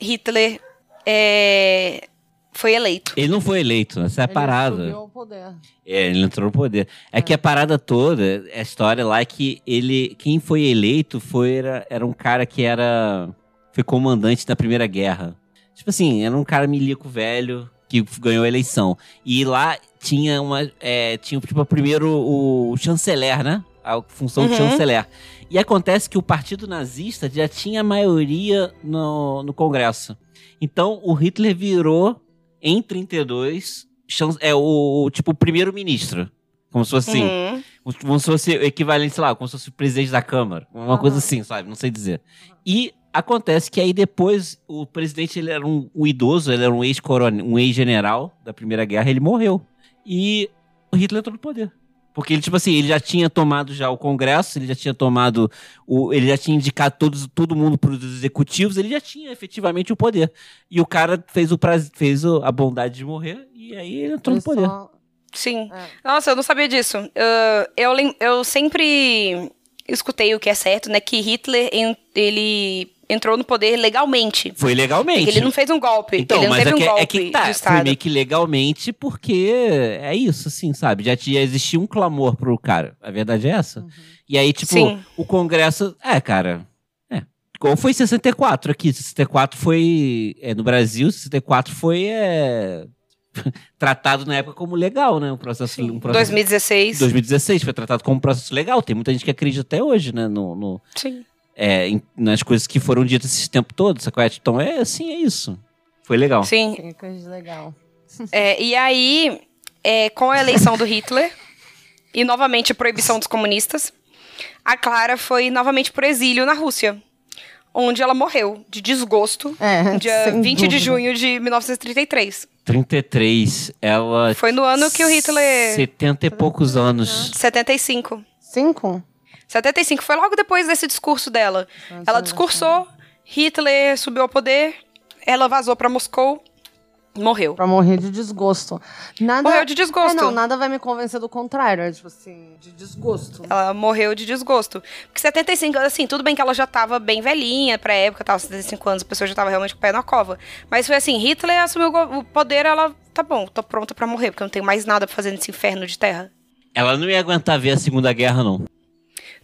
Hitler é, foi eleito. Ele não foi eleito, essa é a Ele parada. subiu ao poder. É, ele entrou no poder. É, que a parada toda, a história lá é que ele. Quem foi eleito foi, era, era um cara que era. Foi comandante da Primeira Guerra. Tipo assim, era um cara milico velho que ganhou a eleição. E lá tinha uma. É, tinha, tipo, primeiro o chanceler, né? A função de Uhum. chanceler. E acontece que o Partido Nazista já tinha maioria no, no Congresso. Então o Hitler virou, em 32, chan- é o, tipo, primeiro-ministro. Como se fosse assim. Uhum. Como se fosse o equivalente, sei lá, como se fosse o presidente da Câmara. Uma Aham. coisa assim, sabe? Não sei dizer. E acontece que aí depois o presidente ele era um, um idoso, ele era um ex-coronel, um ex-general da Primeira Guerra, ele morreu. E o Hitler entrou no poder. Porque ele, tipo assim, ele já tinha tomado já o Congresso, ele já tinha tomado. O, ele já tinha indicado todos, todo mundo para os executivos, ele já tinha efetivamente o poder. E o cara fez, o fez a bondade de morrer, e aí ele entrou no poder. só- Sim. É. Nossa, eu não sabia disso. Uh, eu, lem- eu sempre escutei o que é certo, né? Que Hitler, ele entrou no poder legalmente. Foi legalmente. Ele não fez um golpe. Então, ele não mas teve é um que, golpe é que tá, foi meio que legalmente, porque é isso, assim, sabe? Já, tinha, existia um clamor pro cara. A verdade é essa. Uhum. E aí, tipo, Sim. o Congresso. É, cara. É. Igual foi 64 aqui. 64 foi. É, no Brasil, 64 foi. É, [laughs] tratado na época como legal, né? Um processo. Um processo 2016. 2016 foi tratado como um processo legal. Tem muita gente que acredita até hoje, né? No, no- Sim. É, em- nas coisas que foram ditas esse tempo todo, sacou? Então é assim, é isso. Foi legal. Sim. Que coisa legal. É, e aí, é, com a eleição do Hitler e novamente a proibição dos comunistas, a Clara foi novamente pro exílio na Rússia, onde ela morreu de desgosto É, no dia sem 20 de dúvida. junho de 1933. 33, ela. Foi no ano que o Hitler. 70 e poucos anos. 75. Cinco? 75 foi logo depois desse discurso dela. Ela discursou, Hitler subiu ao poder, ela vazou pra Moscou Morreu. Pra morrer de desgosto. Nada... Morreu de desgosto. É, não, nada vai me convencer do contrário. É tipo assim, de desgosto. Ela morreu de desgosto. Porque 75, assim, tudo bem que ela já tava bem velhinha pra época, tava 75 anos, a pessoa já tava realmente com o pé na cova. Mas foi assim, Hitler assumiu o poder, ela, tá bom, tô pronta pra morrer, porque eu não tenho mais nada pra fazer nesse inferno de terra. Ela não ia aguentar ver a Segunda Guerra, não.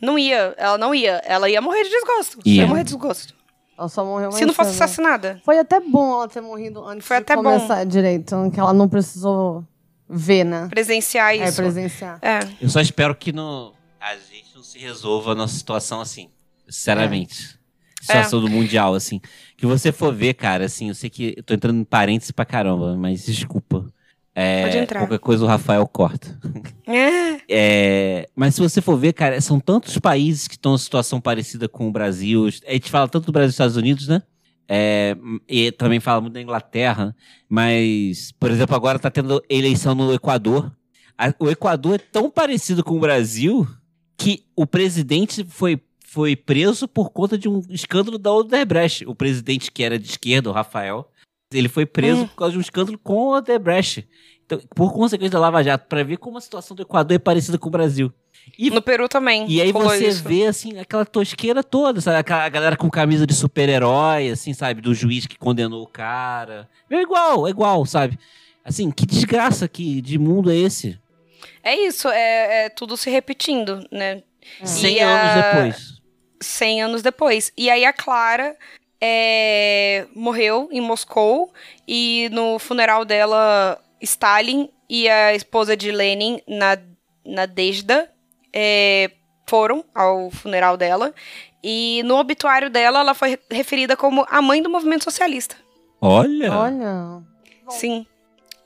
Não ia, ela não ia. Ela ia morrer de desgosto. Ia. Ia morrer de desgosto. Ela só morreu Se não fosse cedo. assassinada. Foi até bom ela ter morrido antes Foi de até bom. começar direito. Que ela não precisou ver, né? Presenciar É, isso. presenciar. É. Eu só espero que no, a gente não se resolva a nossa situação assim. Sinceramente. Situação do Mundial, assim. Que você for ver, cara, assim, eu sei que eu tô entrando em parênteses pra caramba, mas desculpa. É, Pode entrar. Qualquer coisa o Rafael corta. É. [laughs] É, mas se você for ver, cara, são tantos países que estão em situação parecida com o Brasil. A gente fala tanto do Brasil e dos Estados Unidos, né? É, e também fala muito da Inglaterra. Mas, por exemplo, agora tá tendo eleição no Equador. A- o Equador é tão parecido com o Brasil que o presidente foi, foi preso por conta de um escândalo da Odebrecht. O presidente que era de esquerda, o Rafael, ele foi preso Hum. por causa de um escândalo com a Odebrecht. Então, por consequência da Lava Jato, pra ver como a situação do Equador é parecida com o Brasil. E, No Peru também. e aí você isso. vê, assim, aquela tosqueira toda, sabe? Aquela galera com camisa de super-herói, assim, sabe? Do juiz que condenou o cara. É igual, é igual, sabe? Assim, que desgraça que de mundo é esse? É isso, é, é tudo se repetindo, né? É. 100 E anos a- depois. 100 anos depois. E aí a Clara é, morreu em Moscou e no funeral dela, Stalin e a esposa de Lenin, na Nadezhda, é, foram ao funeral dela. E no obituário dela, ela foi referida como a mãe do movimento socialista. Olha! Olha. Sim.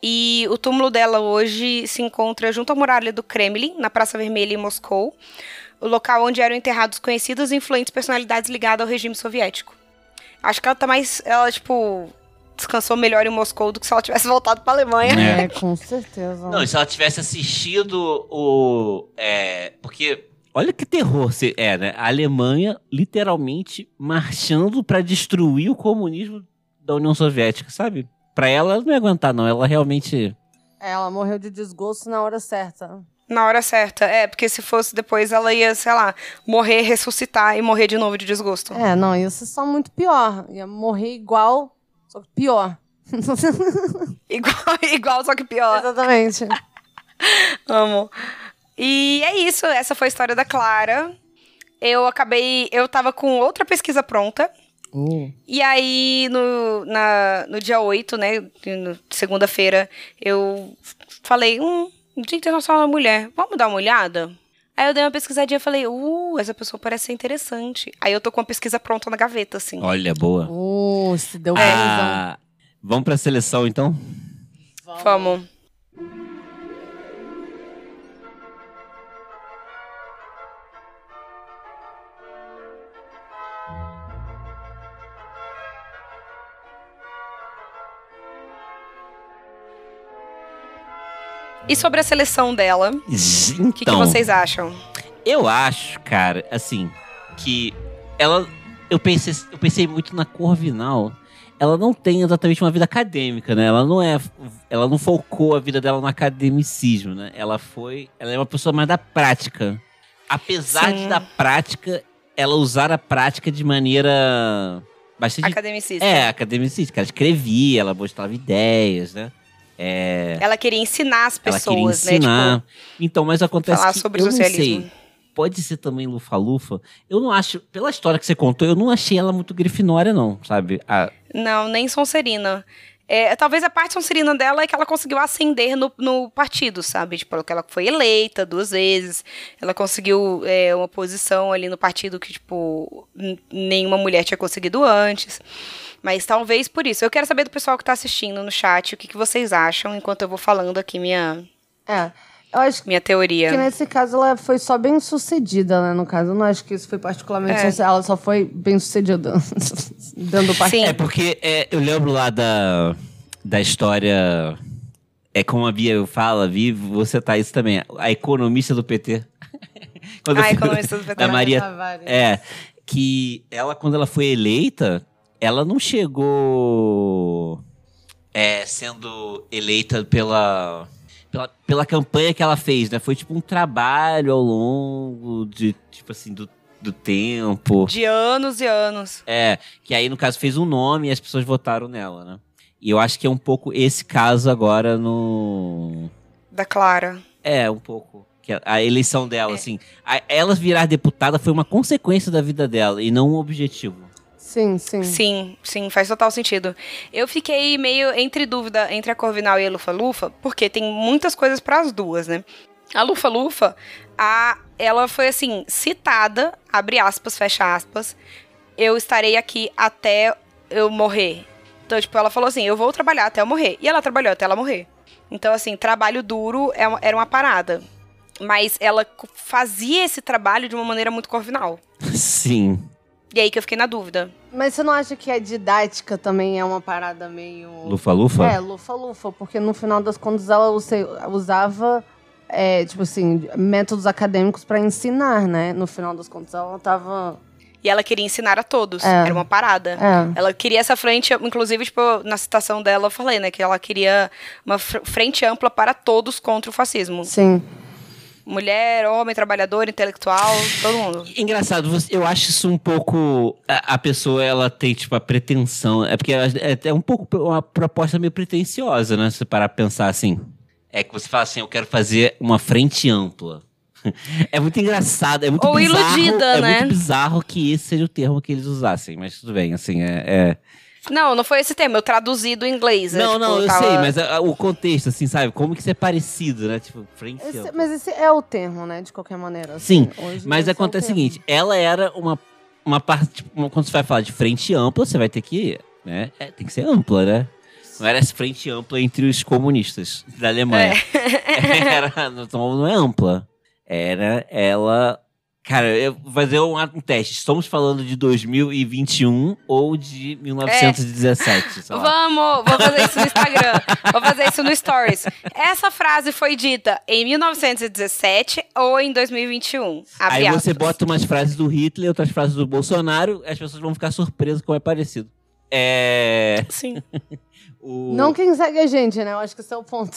E o túmulo dela hoje se encontra junto à muralha do Kremlin, na Praça Vermelha em Moscou, o local onde eram enterrados conhecidas e influentes personalidades ligadas ao regime soviético. Acho que ela tá mais. Ela, tipo, descansou melhor em Moscou do que se ela tivesse [laughs] voltado pra Alemanha. É. É, com certeza. Não, e se ela tivesse assistido o. É, porque. Olha que terror se- é, né? A Alemanha literalmente marchando pra destruir o comunismo da União Soviética, sabe? Pra ela, ela não ia aguentar, não. Ela realmente. É, ela morreu de desgosto na hora certa. Na hora certa. É, porque se fosse depois, ela ia, sei lá, morrer, ressuscitar e morrer de novo de desgosto. É, não, ia ser só muito pior. Ia morrer igual, só que pior. [laughs] Igual, igual, só que pior. Exatamente. [laughs] Amo. E é isso, essa foi a história da Clara. Eu acabei. Eu tava com outra pesquisa pronta. Uh. E aí, no, na, no dia 8, né? Segunda-feira, eu falei, hum, Dia Internacional da Mulher, vamos dar uma olhada? Aí eu dei uma pesquisadinha e falei, uh, essa pessoa parece ser interessante. Aí eu tô com uma pesquisa pronta na gaveta, assim. Olha, boa. Uh, se deu felizão. Ah, vamos pra seleção, então? Vamos. E sobre a seleção dela, o Então, que, que vocês acham? eu acho, cara, assim, que ela. Eu pensei, eu pensei muito na Corvinal. Ela não tem exatamente uma vida acadêmica, né? Ela não é. Ela não focou a vida dela no academicismo, né? Ela foi. Ela é uma pessoa mais da prática. Apesar Sim. de da prática, ela usar a prática de maneira bastante. Academicista. É, academicista. Ela escrevia, ela mostrava ideias, né? É, Ela queria ensinar as ela queria pessoas, ensinar. né? então, mas acontece falar que sobre eu não socialismo. sei. Pode ser também Lufa-Lufa. Eu não acho, pela história que você contou, eu não achei ela muito grifinória, não, sabe? A- Tipo, não, nem Sonserina. É, talvez a parte Sonserina dela é que ela conseguiu ascender no, no partido, sabe? Tipo, que ela foi eleita duas vezes. Ela conseguiu é, uma posição ali no partido que, tipo, nenhuma mulher tinha conseguido antes. Mas talvez por isso. Eu quero saber do pessoal que tá assistindo no chat o que, que vocês acham, enquanto eu vou falando aqui minha, É. Eu acho minha teoria. que nesse caso ela foi só bem sucedida, né? No caso, eu não acho que isso foi particularmente. É. Ela só foi bem sucedida [laughs] dentro do partido. Sim. É porque é, eu lembro lá da, da história. É como a Bia fala, Vi, você tá isso também. A economista do PT. [laughs] Quando eu Ah, economista do PT. [laughs] Da Maria. Tavares. É. Que ela, quando ela foi eleita, ela não chegou. é, sendo eleita pela, pela, pela campanha que ela fez, né? Foi tipo um trabalho ao longo de, tipo assim, do, do tempo. De anos e anos. É, que aí no caso fez um nome e as pessoas votaram nela, né? E eu acho que é um pouco esse caso agora no. Da Clara. É, um pouco. Que a, a eleição dela, assim. A, ela virar deputada foi uma consequência da vida dela e não um objetivo. Sim, sim. Sim, sim, faz total sentido. Eu fiquei meio entre dúvida entre a Corvinal e a Lufa Lufa, porque tem muitas coisas para as duas, né? A Lufa Lufa, a, ela foi assim, citada, abre aspas, fecha aspas, eu estarei aqui até eu morrer. Então, tipo, ela falou assim, eu vou trabalhar até eu morrer. E ela trabalhou até ela morrer. Então, assim, trabalho duro é uma- era uma parada. Mas ela fazia esse trabalho de uma maneira muito corvinal. [laughs] Sim. E aí que eu fiquei na dúvida. Mas você não acha que a didática também é uma parada meio. Lufa-lufa? É, lufa-lufa, porque no final das contas ela usava, é, tipo assim, métodos acadêmicos pra ensinar, né? No final das contas ela tava. E ela queria ensinar a todos. É. Era uma parada. É. Ela queria essa frente, inclusive, tipo, na citação dela eu falei, né? Que ela queria uma fr- frente ampla para todos contra o fascismo. Sim. Mulher, homem, trabalhador, intelectual, todo mundo. Engraçado, eu acho isso um pouco. A, a pessoa, ela tem, tipo, a pretensão. É porque ela- é, é um pouco uma proposta meio pretensiosa, né? Se você parar pra pensar assim. É que você fala assim, eu quero fazer uma frente ampla. [laughs] É muito engraçado, é muito Ou bizarro. iludida, é né? muito bizarro que esse seja o termo que eles usassem, mas tudo bem, assim, é. é- Não, não foi esse tema, eu traduzi do inglês. é, Não, tipo, não, eu tava- sei, mas a- a- o contexto, assim, sabe? Como que isso é parecido, né? Tipo, frente Esse- ampla. mas esse é o termo, né? De qualquer maneira. assim. Sim, Hoje Mas esse é o acontece o seguinte, ela era uma, uma parte. Tipo, uma- quando você vai falar de frente ampla, você vai ter que. Né, é, tem que ser ampla, né? Não era essa frente ampla entre os comunistas da Alemanha. [laughs] Era, não, não é ampla. Era ela. Cara, eu vou fazer um, um teste. Estamos falando de 2021 ou de 1917? sei lá. Vamos, vou fazer isso no Instagram. vou fazer isso no Stories. Essa frase foi dita em 1917 ou em 2021? Abre Aí você aspas. bota umas frases do Hitler, outras frases do Bolsonaro, as pessoas vão ficar surpresas como é parecido. É. Sim. [laughs] O... Não quem segue a gente, né? Eu acho que esse é o ponto.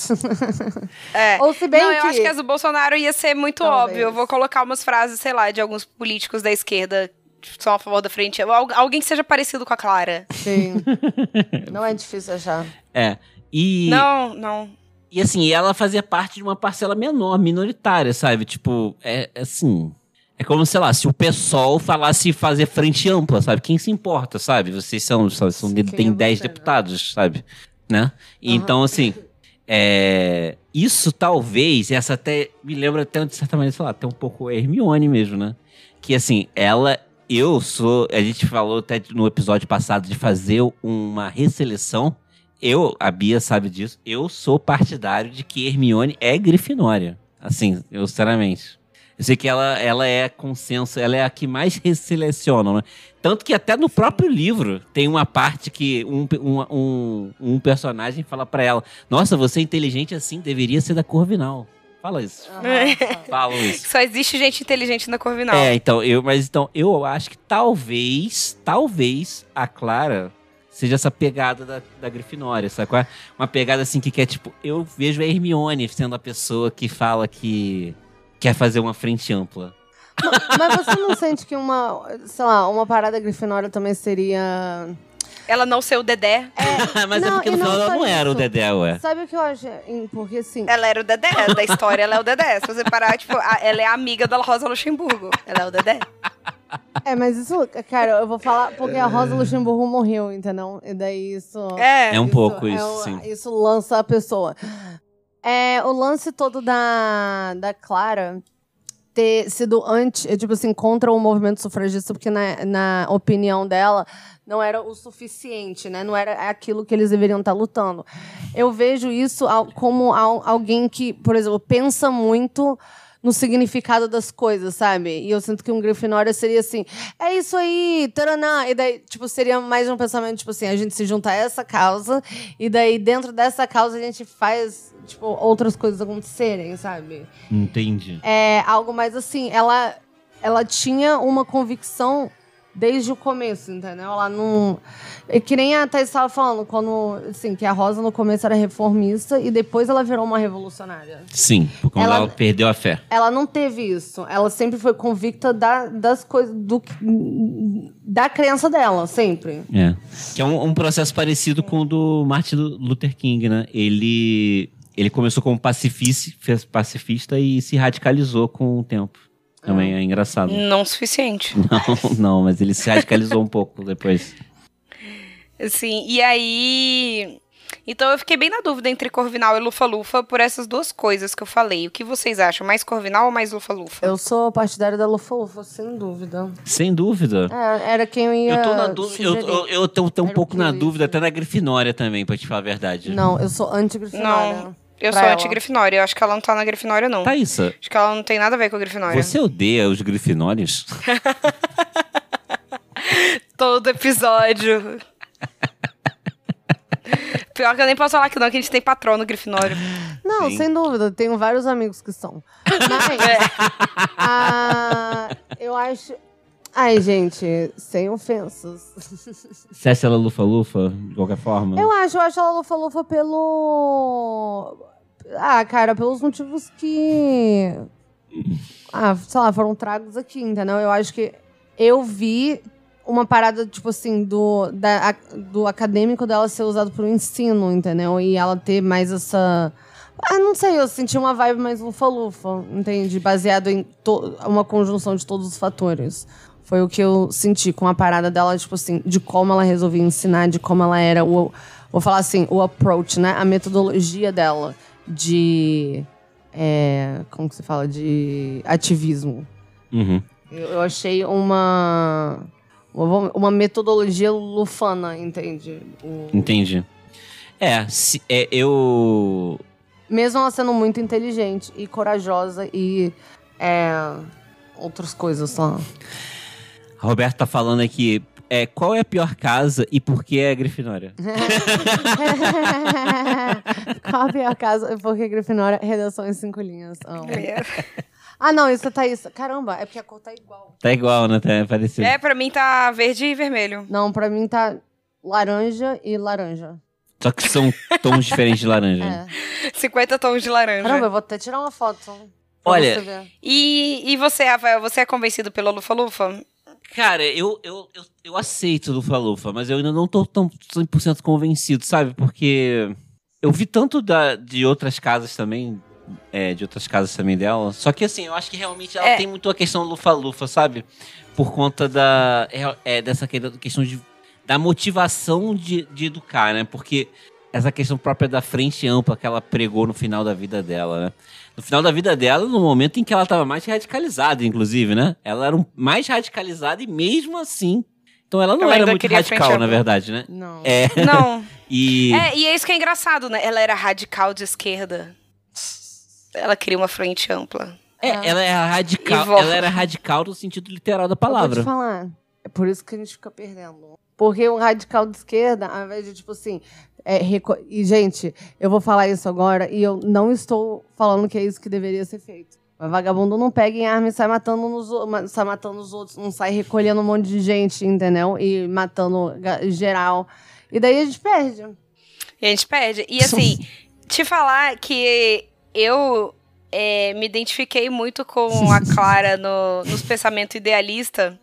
É. [laughs] Ou se bem não, que... eu acho que as do Bolsonaro ia ser muito Talvez. óbvio. Eu vou colocar umas frases, sei lá, de alguns políticos da esquerda que são a favor da frente. Al- Alguém que seja parecido com a Clara. Sim. [laughs] Não é difícil achar. É. E, Não, não. e assim, ela fazia parte de uma parcela menor, minoritária, sabe? Tipo, é assim. É como, sei lá, se o PSOL falasse fazer frente ampla, sabe? Quem se importa, sabe? Vocês são, são, são tem é 10 você, né? deputados, sabe? Né? Aham. Então, assim, é, isso talvez, essa até me lembra até, de certa maneira, sei lá, até um pouco Hermione mesmo, né? Que assim, ela, eu sou, a gente falou até no episódio passado de fazer uma resseleção. Eu, a Bia sabe disso, eu sou partidário de que Hermione é Grifinória. Assim, eu sinceramente. Eu sei que ela, ela é consenso, ela é a que mais [laughs] resseleciona, né? Tanto que até no próprio livro tem uma parte que um, um, um, um personagem fala pra ela: Nossa, você é inteligente assim, deveria ser da Corvinal. Fala isso. Aham. Falam [laughs] isso. Só existe gente inteligente na Corvinal. É, então, eu, mas então, eu acho que talvez, talvez a Clara seja essa pegada da, da Grifinória, é? Uma pegada assim que quer, tipo, eu vejo a Hermione sendo a pessoa que fala que quer fazer uma frente ampla. Mas você não sente que uma, sei lá, uma parada grifinória também seria... Ela não ser o Dedé. [laughs] mas é Não, porque no não final ela não era o. Dedé, ué. Sabe o que eu acho? Porque assim... Ela era o Dedé. Da história, ela é o Dedé. Se você parar, tipo, a- ela é a amiga da Rosa Luxemburgo. Ela é o Dedé. É, mas isso, cara, eu vou falar porque a Rosa Luxemburgo morreu, entendeu? E daí isso... É. É um pouco é isso, o- sim. Isso lança a pessoa. É, o lance todo da, da Clara ter sido anti, é, tipo assim, contra o movimento sufragista, porque na, na opinião dela não era o suficiente, né? Não era aquilo que eles deveriam estar lutando. Eu vejo isso como al- alguém que, por exemplo, pensa muito no significado das coisas, sabe? E eu sinto que um Grifinória seria assim, é isso aí, taranã. E daí, tipo, seria mais um pensamento, tipo assim, a gente se junta a essa causa, e daí dentro dessa causa a gente faz, tipo, outras coisas acontecerem, sabe? Entendi. É algo mais assim, ela, ela tinha uma convicção desde o começo, entendeu? Ela não. É que nem a Thais estava falando, quando. Assim, que a Rosa no começo era reformista e depois ela virou uma revolucionária. Sim, por quando ela, Ela- perdeu a fé. Ela não teve isso. Ela sempre foi convicta da, das coisas. Do, da crença dela, sempre. É. Que é um, um processo parecido com o do Martin Luther King, né? Ele, ele começou como pacifista, fez pacifista e se radicalizou com o tempo. Também é engraçado. Não o suficiente. [laughs] Não, não, mas ele se radicalizou um pouco depois. Assim, e aí. Então eu fiquei bem na dúvida entre Corvinal e Lufa-Lufa por essas duas coisas que eu falei. O que vocês acham? Mais Corvinal ou mais Lufa-Lufa? Eu sou partidária da Lufa-Lufa, sem dúvida. Sem dúvida. É, era quem eu ia. Eu tô na dúvida. Eu, eu, eu tô, tô um Era pouco na dúvida, até na Grifinória também, pra te falar a verdade. Não, eu sou anti-grifinória. Não, eu sou anti-Grifinória. Eu acho que ela não tá na Grifinória, não. Thaísa, Acho que ela não tem nada a ver com a Grifinória. você odeia os Grifinórios? [laughs] Todo episódio. Pior que eu nem posso falar que não, que a gente tem patrono Grifinório. Não, Sim. sem dúvida. Tenho vários amigos que são. [laughs] Mas, ah, eu acho... Ai, gente, sem ofensas. Você acha ela lufa-lufa, de qualquer forma? Eu acho, eu acho ela lufa-lufa pelo... Ah, cara, pelos motivos que... Ah, sei lá, foram tragos aqui, entendeu? Eu acho que eu vi uma parada, tipo assim, do, da, a- do acadêmico dela ser usado pro ensino, entendeu? E ela ter mais essa... Ah, não sei, eu senti uma vibe mais lufa-lufa, entende? Baseado em uma conjunção de todos os fatores. Foi o que eu senti com a parada dela, tipo assim, de como ela resolvia ensinar, de como ela era o. Vou falar assim, o approach, né? A metodologia dela de. é, como que se fala? De ativismo. Uhum. Eu, eu achei uma. Uma metodologia lufana, entende? O- Entendi. É, se, é, eu. mesmo ela sendo muito inteligente e corajosa e. É, outras coisas lá. A Roberta tá falando aqui. É, qual é a pior casa e por que é a Grifinória? [laughs] [laughs] Qual a pior casa? Porque Grifinória, redação em cinco linhas. É, Ah, não, isso tá isso. Caramba, é porque a cor tá igual. Tá igual, né? Tá parecido. É, pra mim tá verde e vermelho. Não, pra mim tá laranja e laranja. Só que são tons diferentes de laranja. É. [laughs] 50 tons de laranja. Caramba, eu vou até tirar uma foto. Olha. E, e você, Rafael, você é convencido pela Lufa-Lufa? Cara, eu, eu, eu, eu aceito Lufa Lufa, mas eu ainda não tô tão 100% convencido, sabe? Porque eu vi tanto da, de outras casas também, é, de outras casas também dela. Só que assim, eu acho que realmente ela É. tem muito a questão Lufa Lufa, sabe? Por conta da é, é, dessa que- questão de da motivação de, de educar, né? Porque essa questão própria da frente ampla que ela pregou no final da vida dela, né? No final da vida dela, no momento em que ela estava mais radicalizada, inclusive, né? Ela era um, mais radicalizada e mesmo assim. Então ela não Ela era muito radical, na verdade, né? Não. É. Não. [laughs] E. É, e é isso que é engraçado, né? Ela era radical de esquerda. Ela queria uma frente ampla. É, ela era E radical. Ela era radical no sentido literal da Eu vou palavra. te falar. É por isso que a gente fica perdendo. Porque o radical de esquerda, ao invés de, tipo assim. é, E, gente, eu vou falar isso agora e eu não estou falando que é isso que deveria ser feito. Mas vagabundo não pega em arma e sai matando, nos, sai matando os outros, não sai recolhendo um monte de gente, entendeu? E matando geral. E daí a gente perde. E a gente perde. E assim, [laughs] te falar que eu é, me identifiquei muito com a Clara no, nos pensamentos idealista.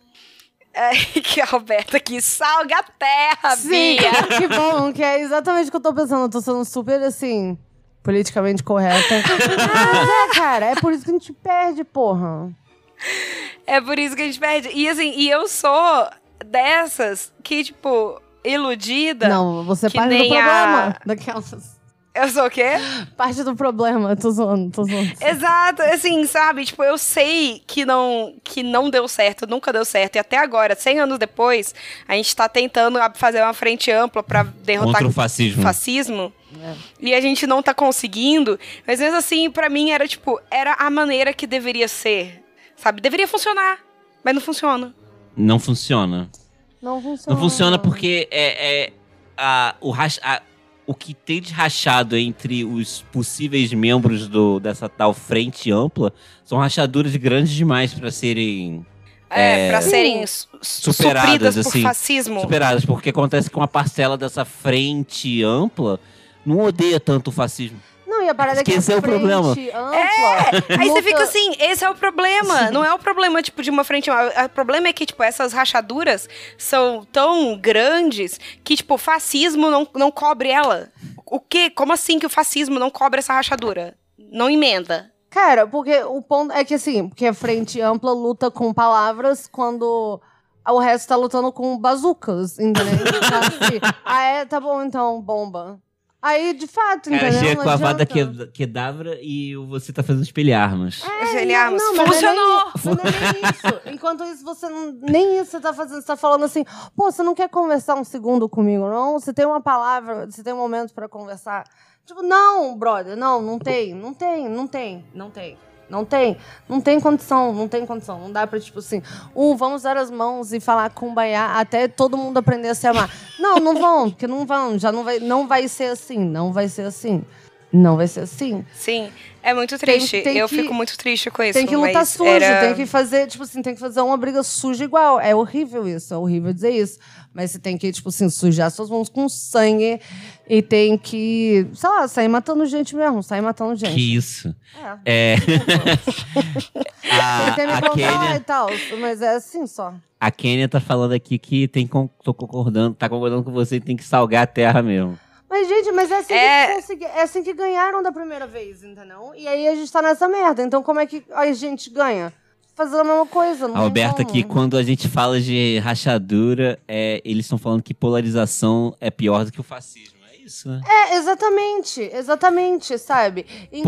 É, [laughs] que a Roberta aqui salga a terra, Sim, Bia. [laughs] que bom, que é exatamente o que eu tô pensando. Eu tô sendo super, assim, politicamente correta. Mas é, cara, é por isso que a gente perde, porra. É por isso que a gente perde. E assim, e eu sou dessas que, tipo, iludida. Não, você parte do problema. a- Daquelas. [laughs] Eu sou o quê? Parte do problema, tô zoando, tô zoando. Exato, assim, sabe? Tipo, eu sei que não, que não deu certo, nunca deu certo. E até agora, 100 anos depois, a gente tá tentando fazer uma frente ampla pra derrotar Contra o fascismo. fascismo. É. E a gente não tá conseguindo. Mas mesmo assim, pra mim era tipo, era a maneira que deveria ser. Sabe? Deveria funcionar. Mas não funciona. Não funciona. Não funciona. Não funciona porque é, é a, o, racha- a- o que tem de rachado entre os possíveis membros do, dessa tal frente ampla são rachaduras grandes demais para serem É, É, Sim. serem su- Superadas, supridas por assim, fascismo. superadas, porque acontece que uma parcela dessa frente ampla não odeia tanto o fascismo. E a parada é é o frente problema. Ampla, Aí você fica assim, esse é o problema. Não é o problema, tipo, de uma frente. O problema é que, tipo, essas rachaduras são tão grandes que, tipo, o fascismo não, não cobre ela. O quê? Como assim que o fascismo não cobre essa rachadura? Não emenda. Cara, porque o ponto é que assim, porque a frente ampla luta com palavras quando o resto tá lutando com bazucas, entendeu? Então, assim, [laughs] ah, é, tá bom então, bomba. Aí, de fato, Cara, entendeu? chega Não com a vada que, quedavra e o- você tá fazendo espelharmos. É, Velharmos, não, mas não é nem- funcionou! Mas não é nem isso. [laughs] Enquanto isso, você não, nem isso você tá fazendo. Você tá falando assim, pô, você não quer conversar um segundo comigo, não? Você tem uma palavra, você tem um momento pra conversar. Tipo, não, brother, não, não tem, não tem, não tem, não tem. Não tem, não tem condição, não tem condição. Não dá pra, tipo assim, um, vamos dar as mãos e falar kumbaya até todo mundo aprender a se amar. Não, não vão, porque não vão, já não vai, não vai ser assim, não vai ser assim. Não vai ser assim. Sim, é muito triste. tem Eu que- fico muito triste com isso. Tem que lutar sujo, era- tem que fazer, tipo assim, tem que fazer uma briga suja igual. É horrível isso, é horrível dizer isso. Mas você tem que, tipo assim, sujar suas mãos com sangue e tem que, sei lá, sair matando gente mesmo, sair matando gente. Que isso. É. É. [laughs] Ele tem me a, a, contar Kênia, e tal, mas é assim só. a Kênia tá falando aqui que tem tô concordando, tá concordando com você, tem que salgar a terra mesmo. Mas, gente, mas é assim, É. Que, é assim que ganharam da primeira vez, entendeu? E aí a gente tá nessa merda. Então como é que a gente ganha? Fazendo a mesma coisa. Não A tem Alberta como. aqui, quando a gente fala de rachadura, é, eles estão falando que polarização é pior do que o fascismo. É isso, né? É, exatamente, exatamente, sabe? Enquanto isso,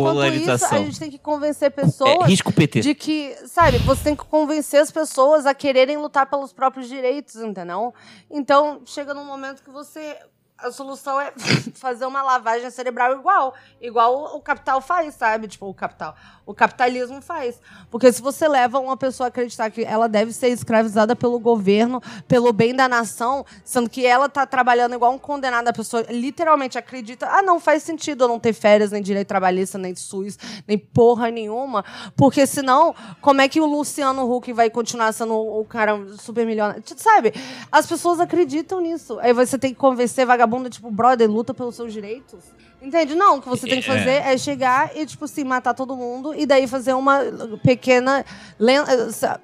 Polarização. a gente tem que convencer É, pessoas risco PT. de que, sabe, você tem que convencer as pessoas a quererem lutar pelos próprios direitos, entendeu? Então, chega num momento que você. A solução é [laughs] fazer uma lavagem cerebral igual. Igual o capital faz, sabe? Tipo, o capital. O capitalismo faz. Porque se você leva uma pessoa a acreditar que ela deve ser escravizada pelo governo, pelo bem da nação, sendo que ela tá trabalhando igual um condenado, a pessoa literalmente acredita, ah, não faz sentido eu não ter férias, nem direito trabalhista, nem SUS, nem porra nenhuma. Porque senão, como é que o Luciano Huck vai continuar sendo o cara super milionário? Sabe? As pessoas acreditam nisso. Aí você tem que convencer vagabundo, tipo, brother, luta pelos seus direitos. Entende? Não, o que você tem que É. fazer é chegar e, tipo assim, matar todo mundo e daí fazer uma pequena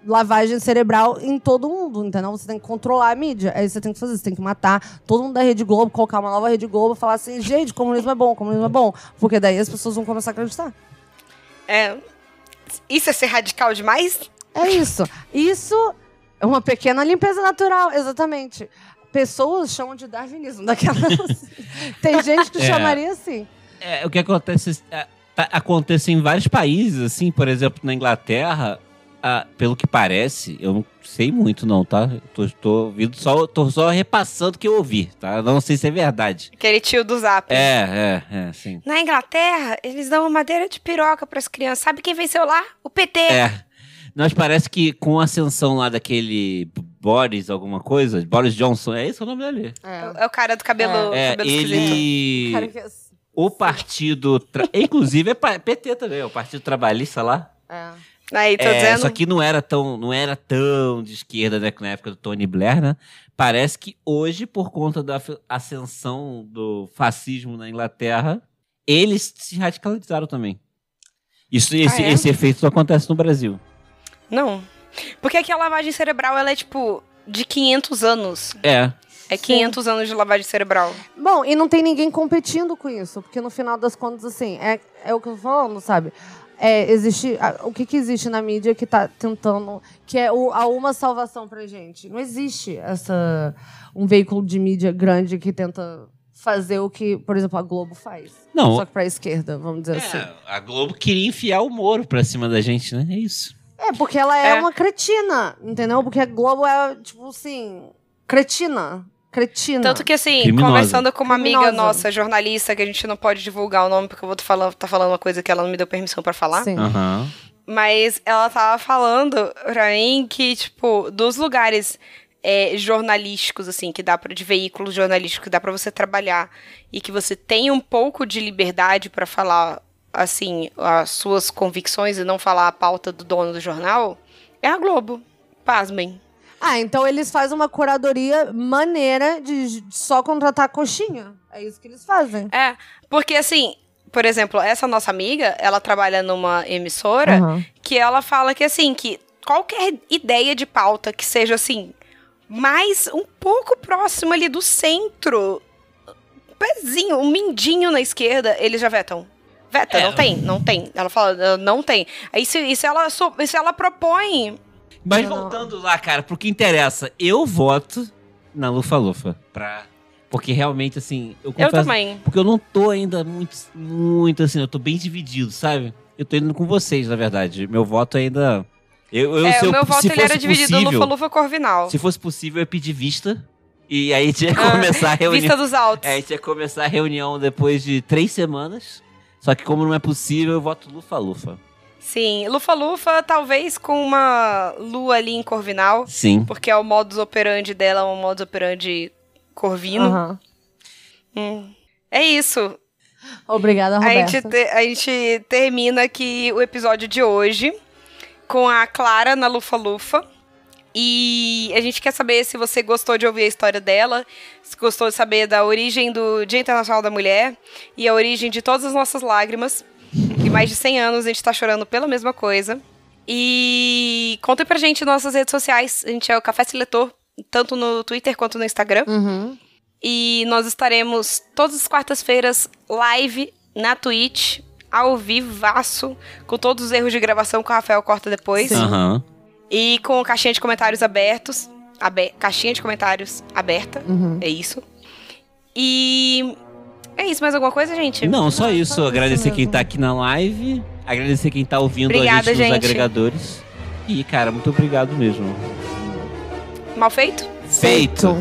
lavagem cerebral em todo mundo, entendeu? Você tem que controlar a mídia. Aí você tem que fazer, você tem que matar todo mundo da Rede Globo, colocar uma nova Rede Globo e falar assim, gente, comunismo é bom, comunismo é bom. Porque daí as pessoas vão começar a acreditar. É. Isso é ser radical demais? É isso. Isso é uma pequena limpeza natural, exatamente. Pessoas chamam de darwinismo daquelas. [laughs] Tem gente que É. chamaria assim. É, o que acontece, é, tá- acontece em vários países, assim, por exemplo, na Inglaterra, ah, pelo que parece, eu não sei muito não, tá? Tô, tô, ouvindo só, tô só repassando o que eu ouvi, tá? Não sei se é verdade. Aquele tio do Zap. É, é, é, sim. Na Inglaterra, eles dão uma madeira de piroca pras crianças. Sabe quem venceu lá? O PT. É. Nós parece que com a ascensão lá daquele Boris alguma coisa, Boris Johnson, é esse o nome dele? É. É o cara do cabelo, É, cabelo ele... É assim. O partido... tra- [laughs] Inclusive é PT também, é o Partido Trabalhista lá. É. Aí, tô É, dizendo. só que não era tão, não era tão de esquerda, né, na época do Tony Blair, né? Parece que hoje, por conta da ascensão do fascismo na Inglaterra, eles se radicalizaram também. Isso, esse, é? esse efeito só acontece no Brasil. Não. Porque aqui a lavagem cerebral, ela é tipo de 500 anos. É. É 500 anos de lavagem cerebral. Bom, e não tem ninguém competindo com isso, porque no final das contas, assim, é, é o que eu tô falando, sabe? É, existe, a- o que, que existe na mídia que tá tentando, que é o, a uma salvação pra gente? Não existe essa, um veículo de mídia grande que tenta fazer o que, por exemplo, a Globo faz. Não. Só que pra esquerda, vamos dizer assim. É, a Globo queria enfiar o Moro pra cima da gente, né? É isso. É, porque ela é, É. uma cretina, entendeu? Porque a Globo é, tipo assim, cretina. Cretina. Tanto que, assim, Criminosa. conversando com uma amiga Criminosa. nossa, jornalista, que a gente não pode divulgar o nome, porque eu vou falando, tá falando uma coisa que ela não me deu permissão pra falar. Sim. Aham. Mas ela tava falando pra mim que, tipo, dos lugares é, jornalísticos, assim, que dá para de veículos jornalísticos que dá pra você trabalhar e que você tem um pouco de liberdade pra falar, assim, as suas convicções e não falar a pauta do dono do jornal, é a Globo. Pasmem. Ah, então eles fazem uma curadoria maneira de só contratar coxinha. É isso que eles fazem. É, porque assim, por exemplo, essa nossa amiga, ela trabalha numa emissora Aham. que ela fala que assim, que qualquer ideia de pauta que seja assim, mais um pouco próximo ali do centro, um pezinho, um mindinho na esquerda, eles já vetam. Veta, É. não tem, não tem. Ela fala, "Ah, não tem. Aí se, e se ela, se ela propõe. Mas Não. voltando lá, cara, pro que interessa, eu voto na Lufa Lufa. Pra... Porque realmente, assim, eu Eu confesso. também. Porque eu não tô ainda muito, muito assim, eu tô bem dividido, sabe? Eu tô indo com vocês, na verdade. Meu voto ainda. Eu, eu, é, se o eu- meu voto se ele era dividido Lufa-Lufa Corvinal. Se fosse possível, eu ia pedir vista. E aí tinha que Ah, começar a [laughs] reunião. Vista dos altos. É, tinha que começar a reunião depois de três semanas. Só que como não é possível, eu voto Lufa Lufa. Sim, Lufa-Lufa, talvez com uma lua ali em Corvinal, Sim. porque é o modus operandi dela, é um modus operandi corvino. Aham. Hum. É isso. Obrigada, A Roberta. gente, te- a gente termina aqui o episódio de hoje com a Clara na Lufa-Lufa. E a gente quer saber se você gostou de ouvir a história dela, se gostou de saber da origem do Dia Internacional da Mulher e a origem de todas as nossas lágrimas. De mais de 100 anos a gente tá chorando pela mesma coisa. E contem pra gente nas nossas redes sociais. A gente é o Café Seletor, tanto no Twitter quanto no Instagram. Uhum. E nós estaremos todas as quartas-feiras live na Twitch, ao vivaço, com todos os erros de gravação que o Rafael corta depois. Sim. E com caixinha de comentários abertos. abe- caixinha de comentários aberta. Uhum. É isso. E. É isso, mais alguma coisa, gente? Não, só isso. isso Agradecer quem mesmo. tá aqui na live. Agradecer quem tá ouvindo Obrigada, a gente nos gente. agregadores. E, cara, muito obrigado mesmo. Mal feito? Feito.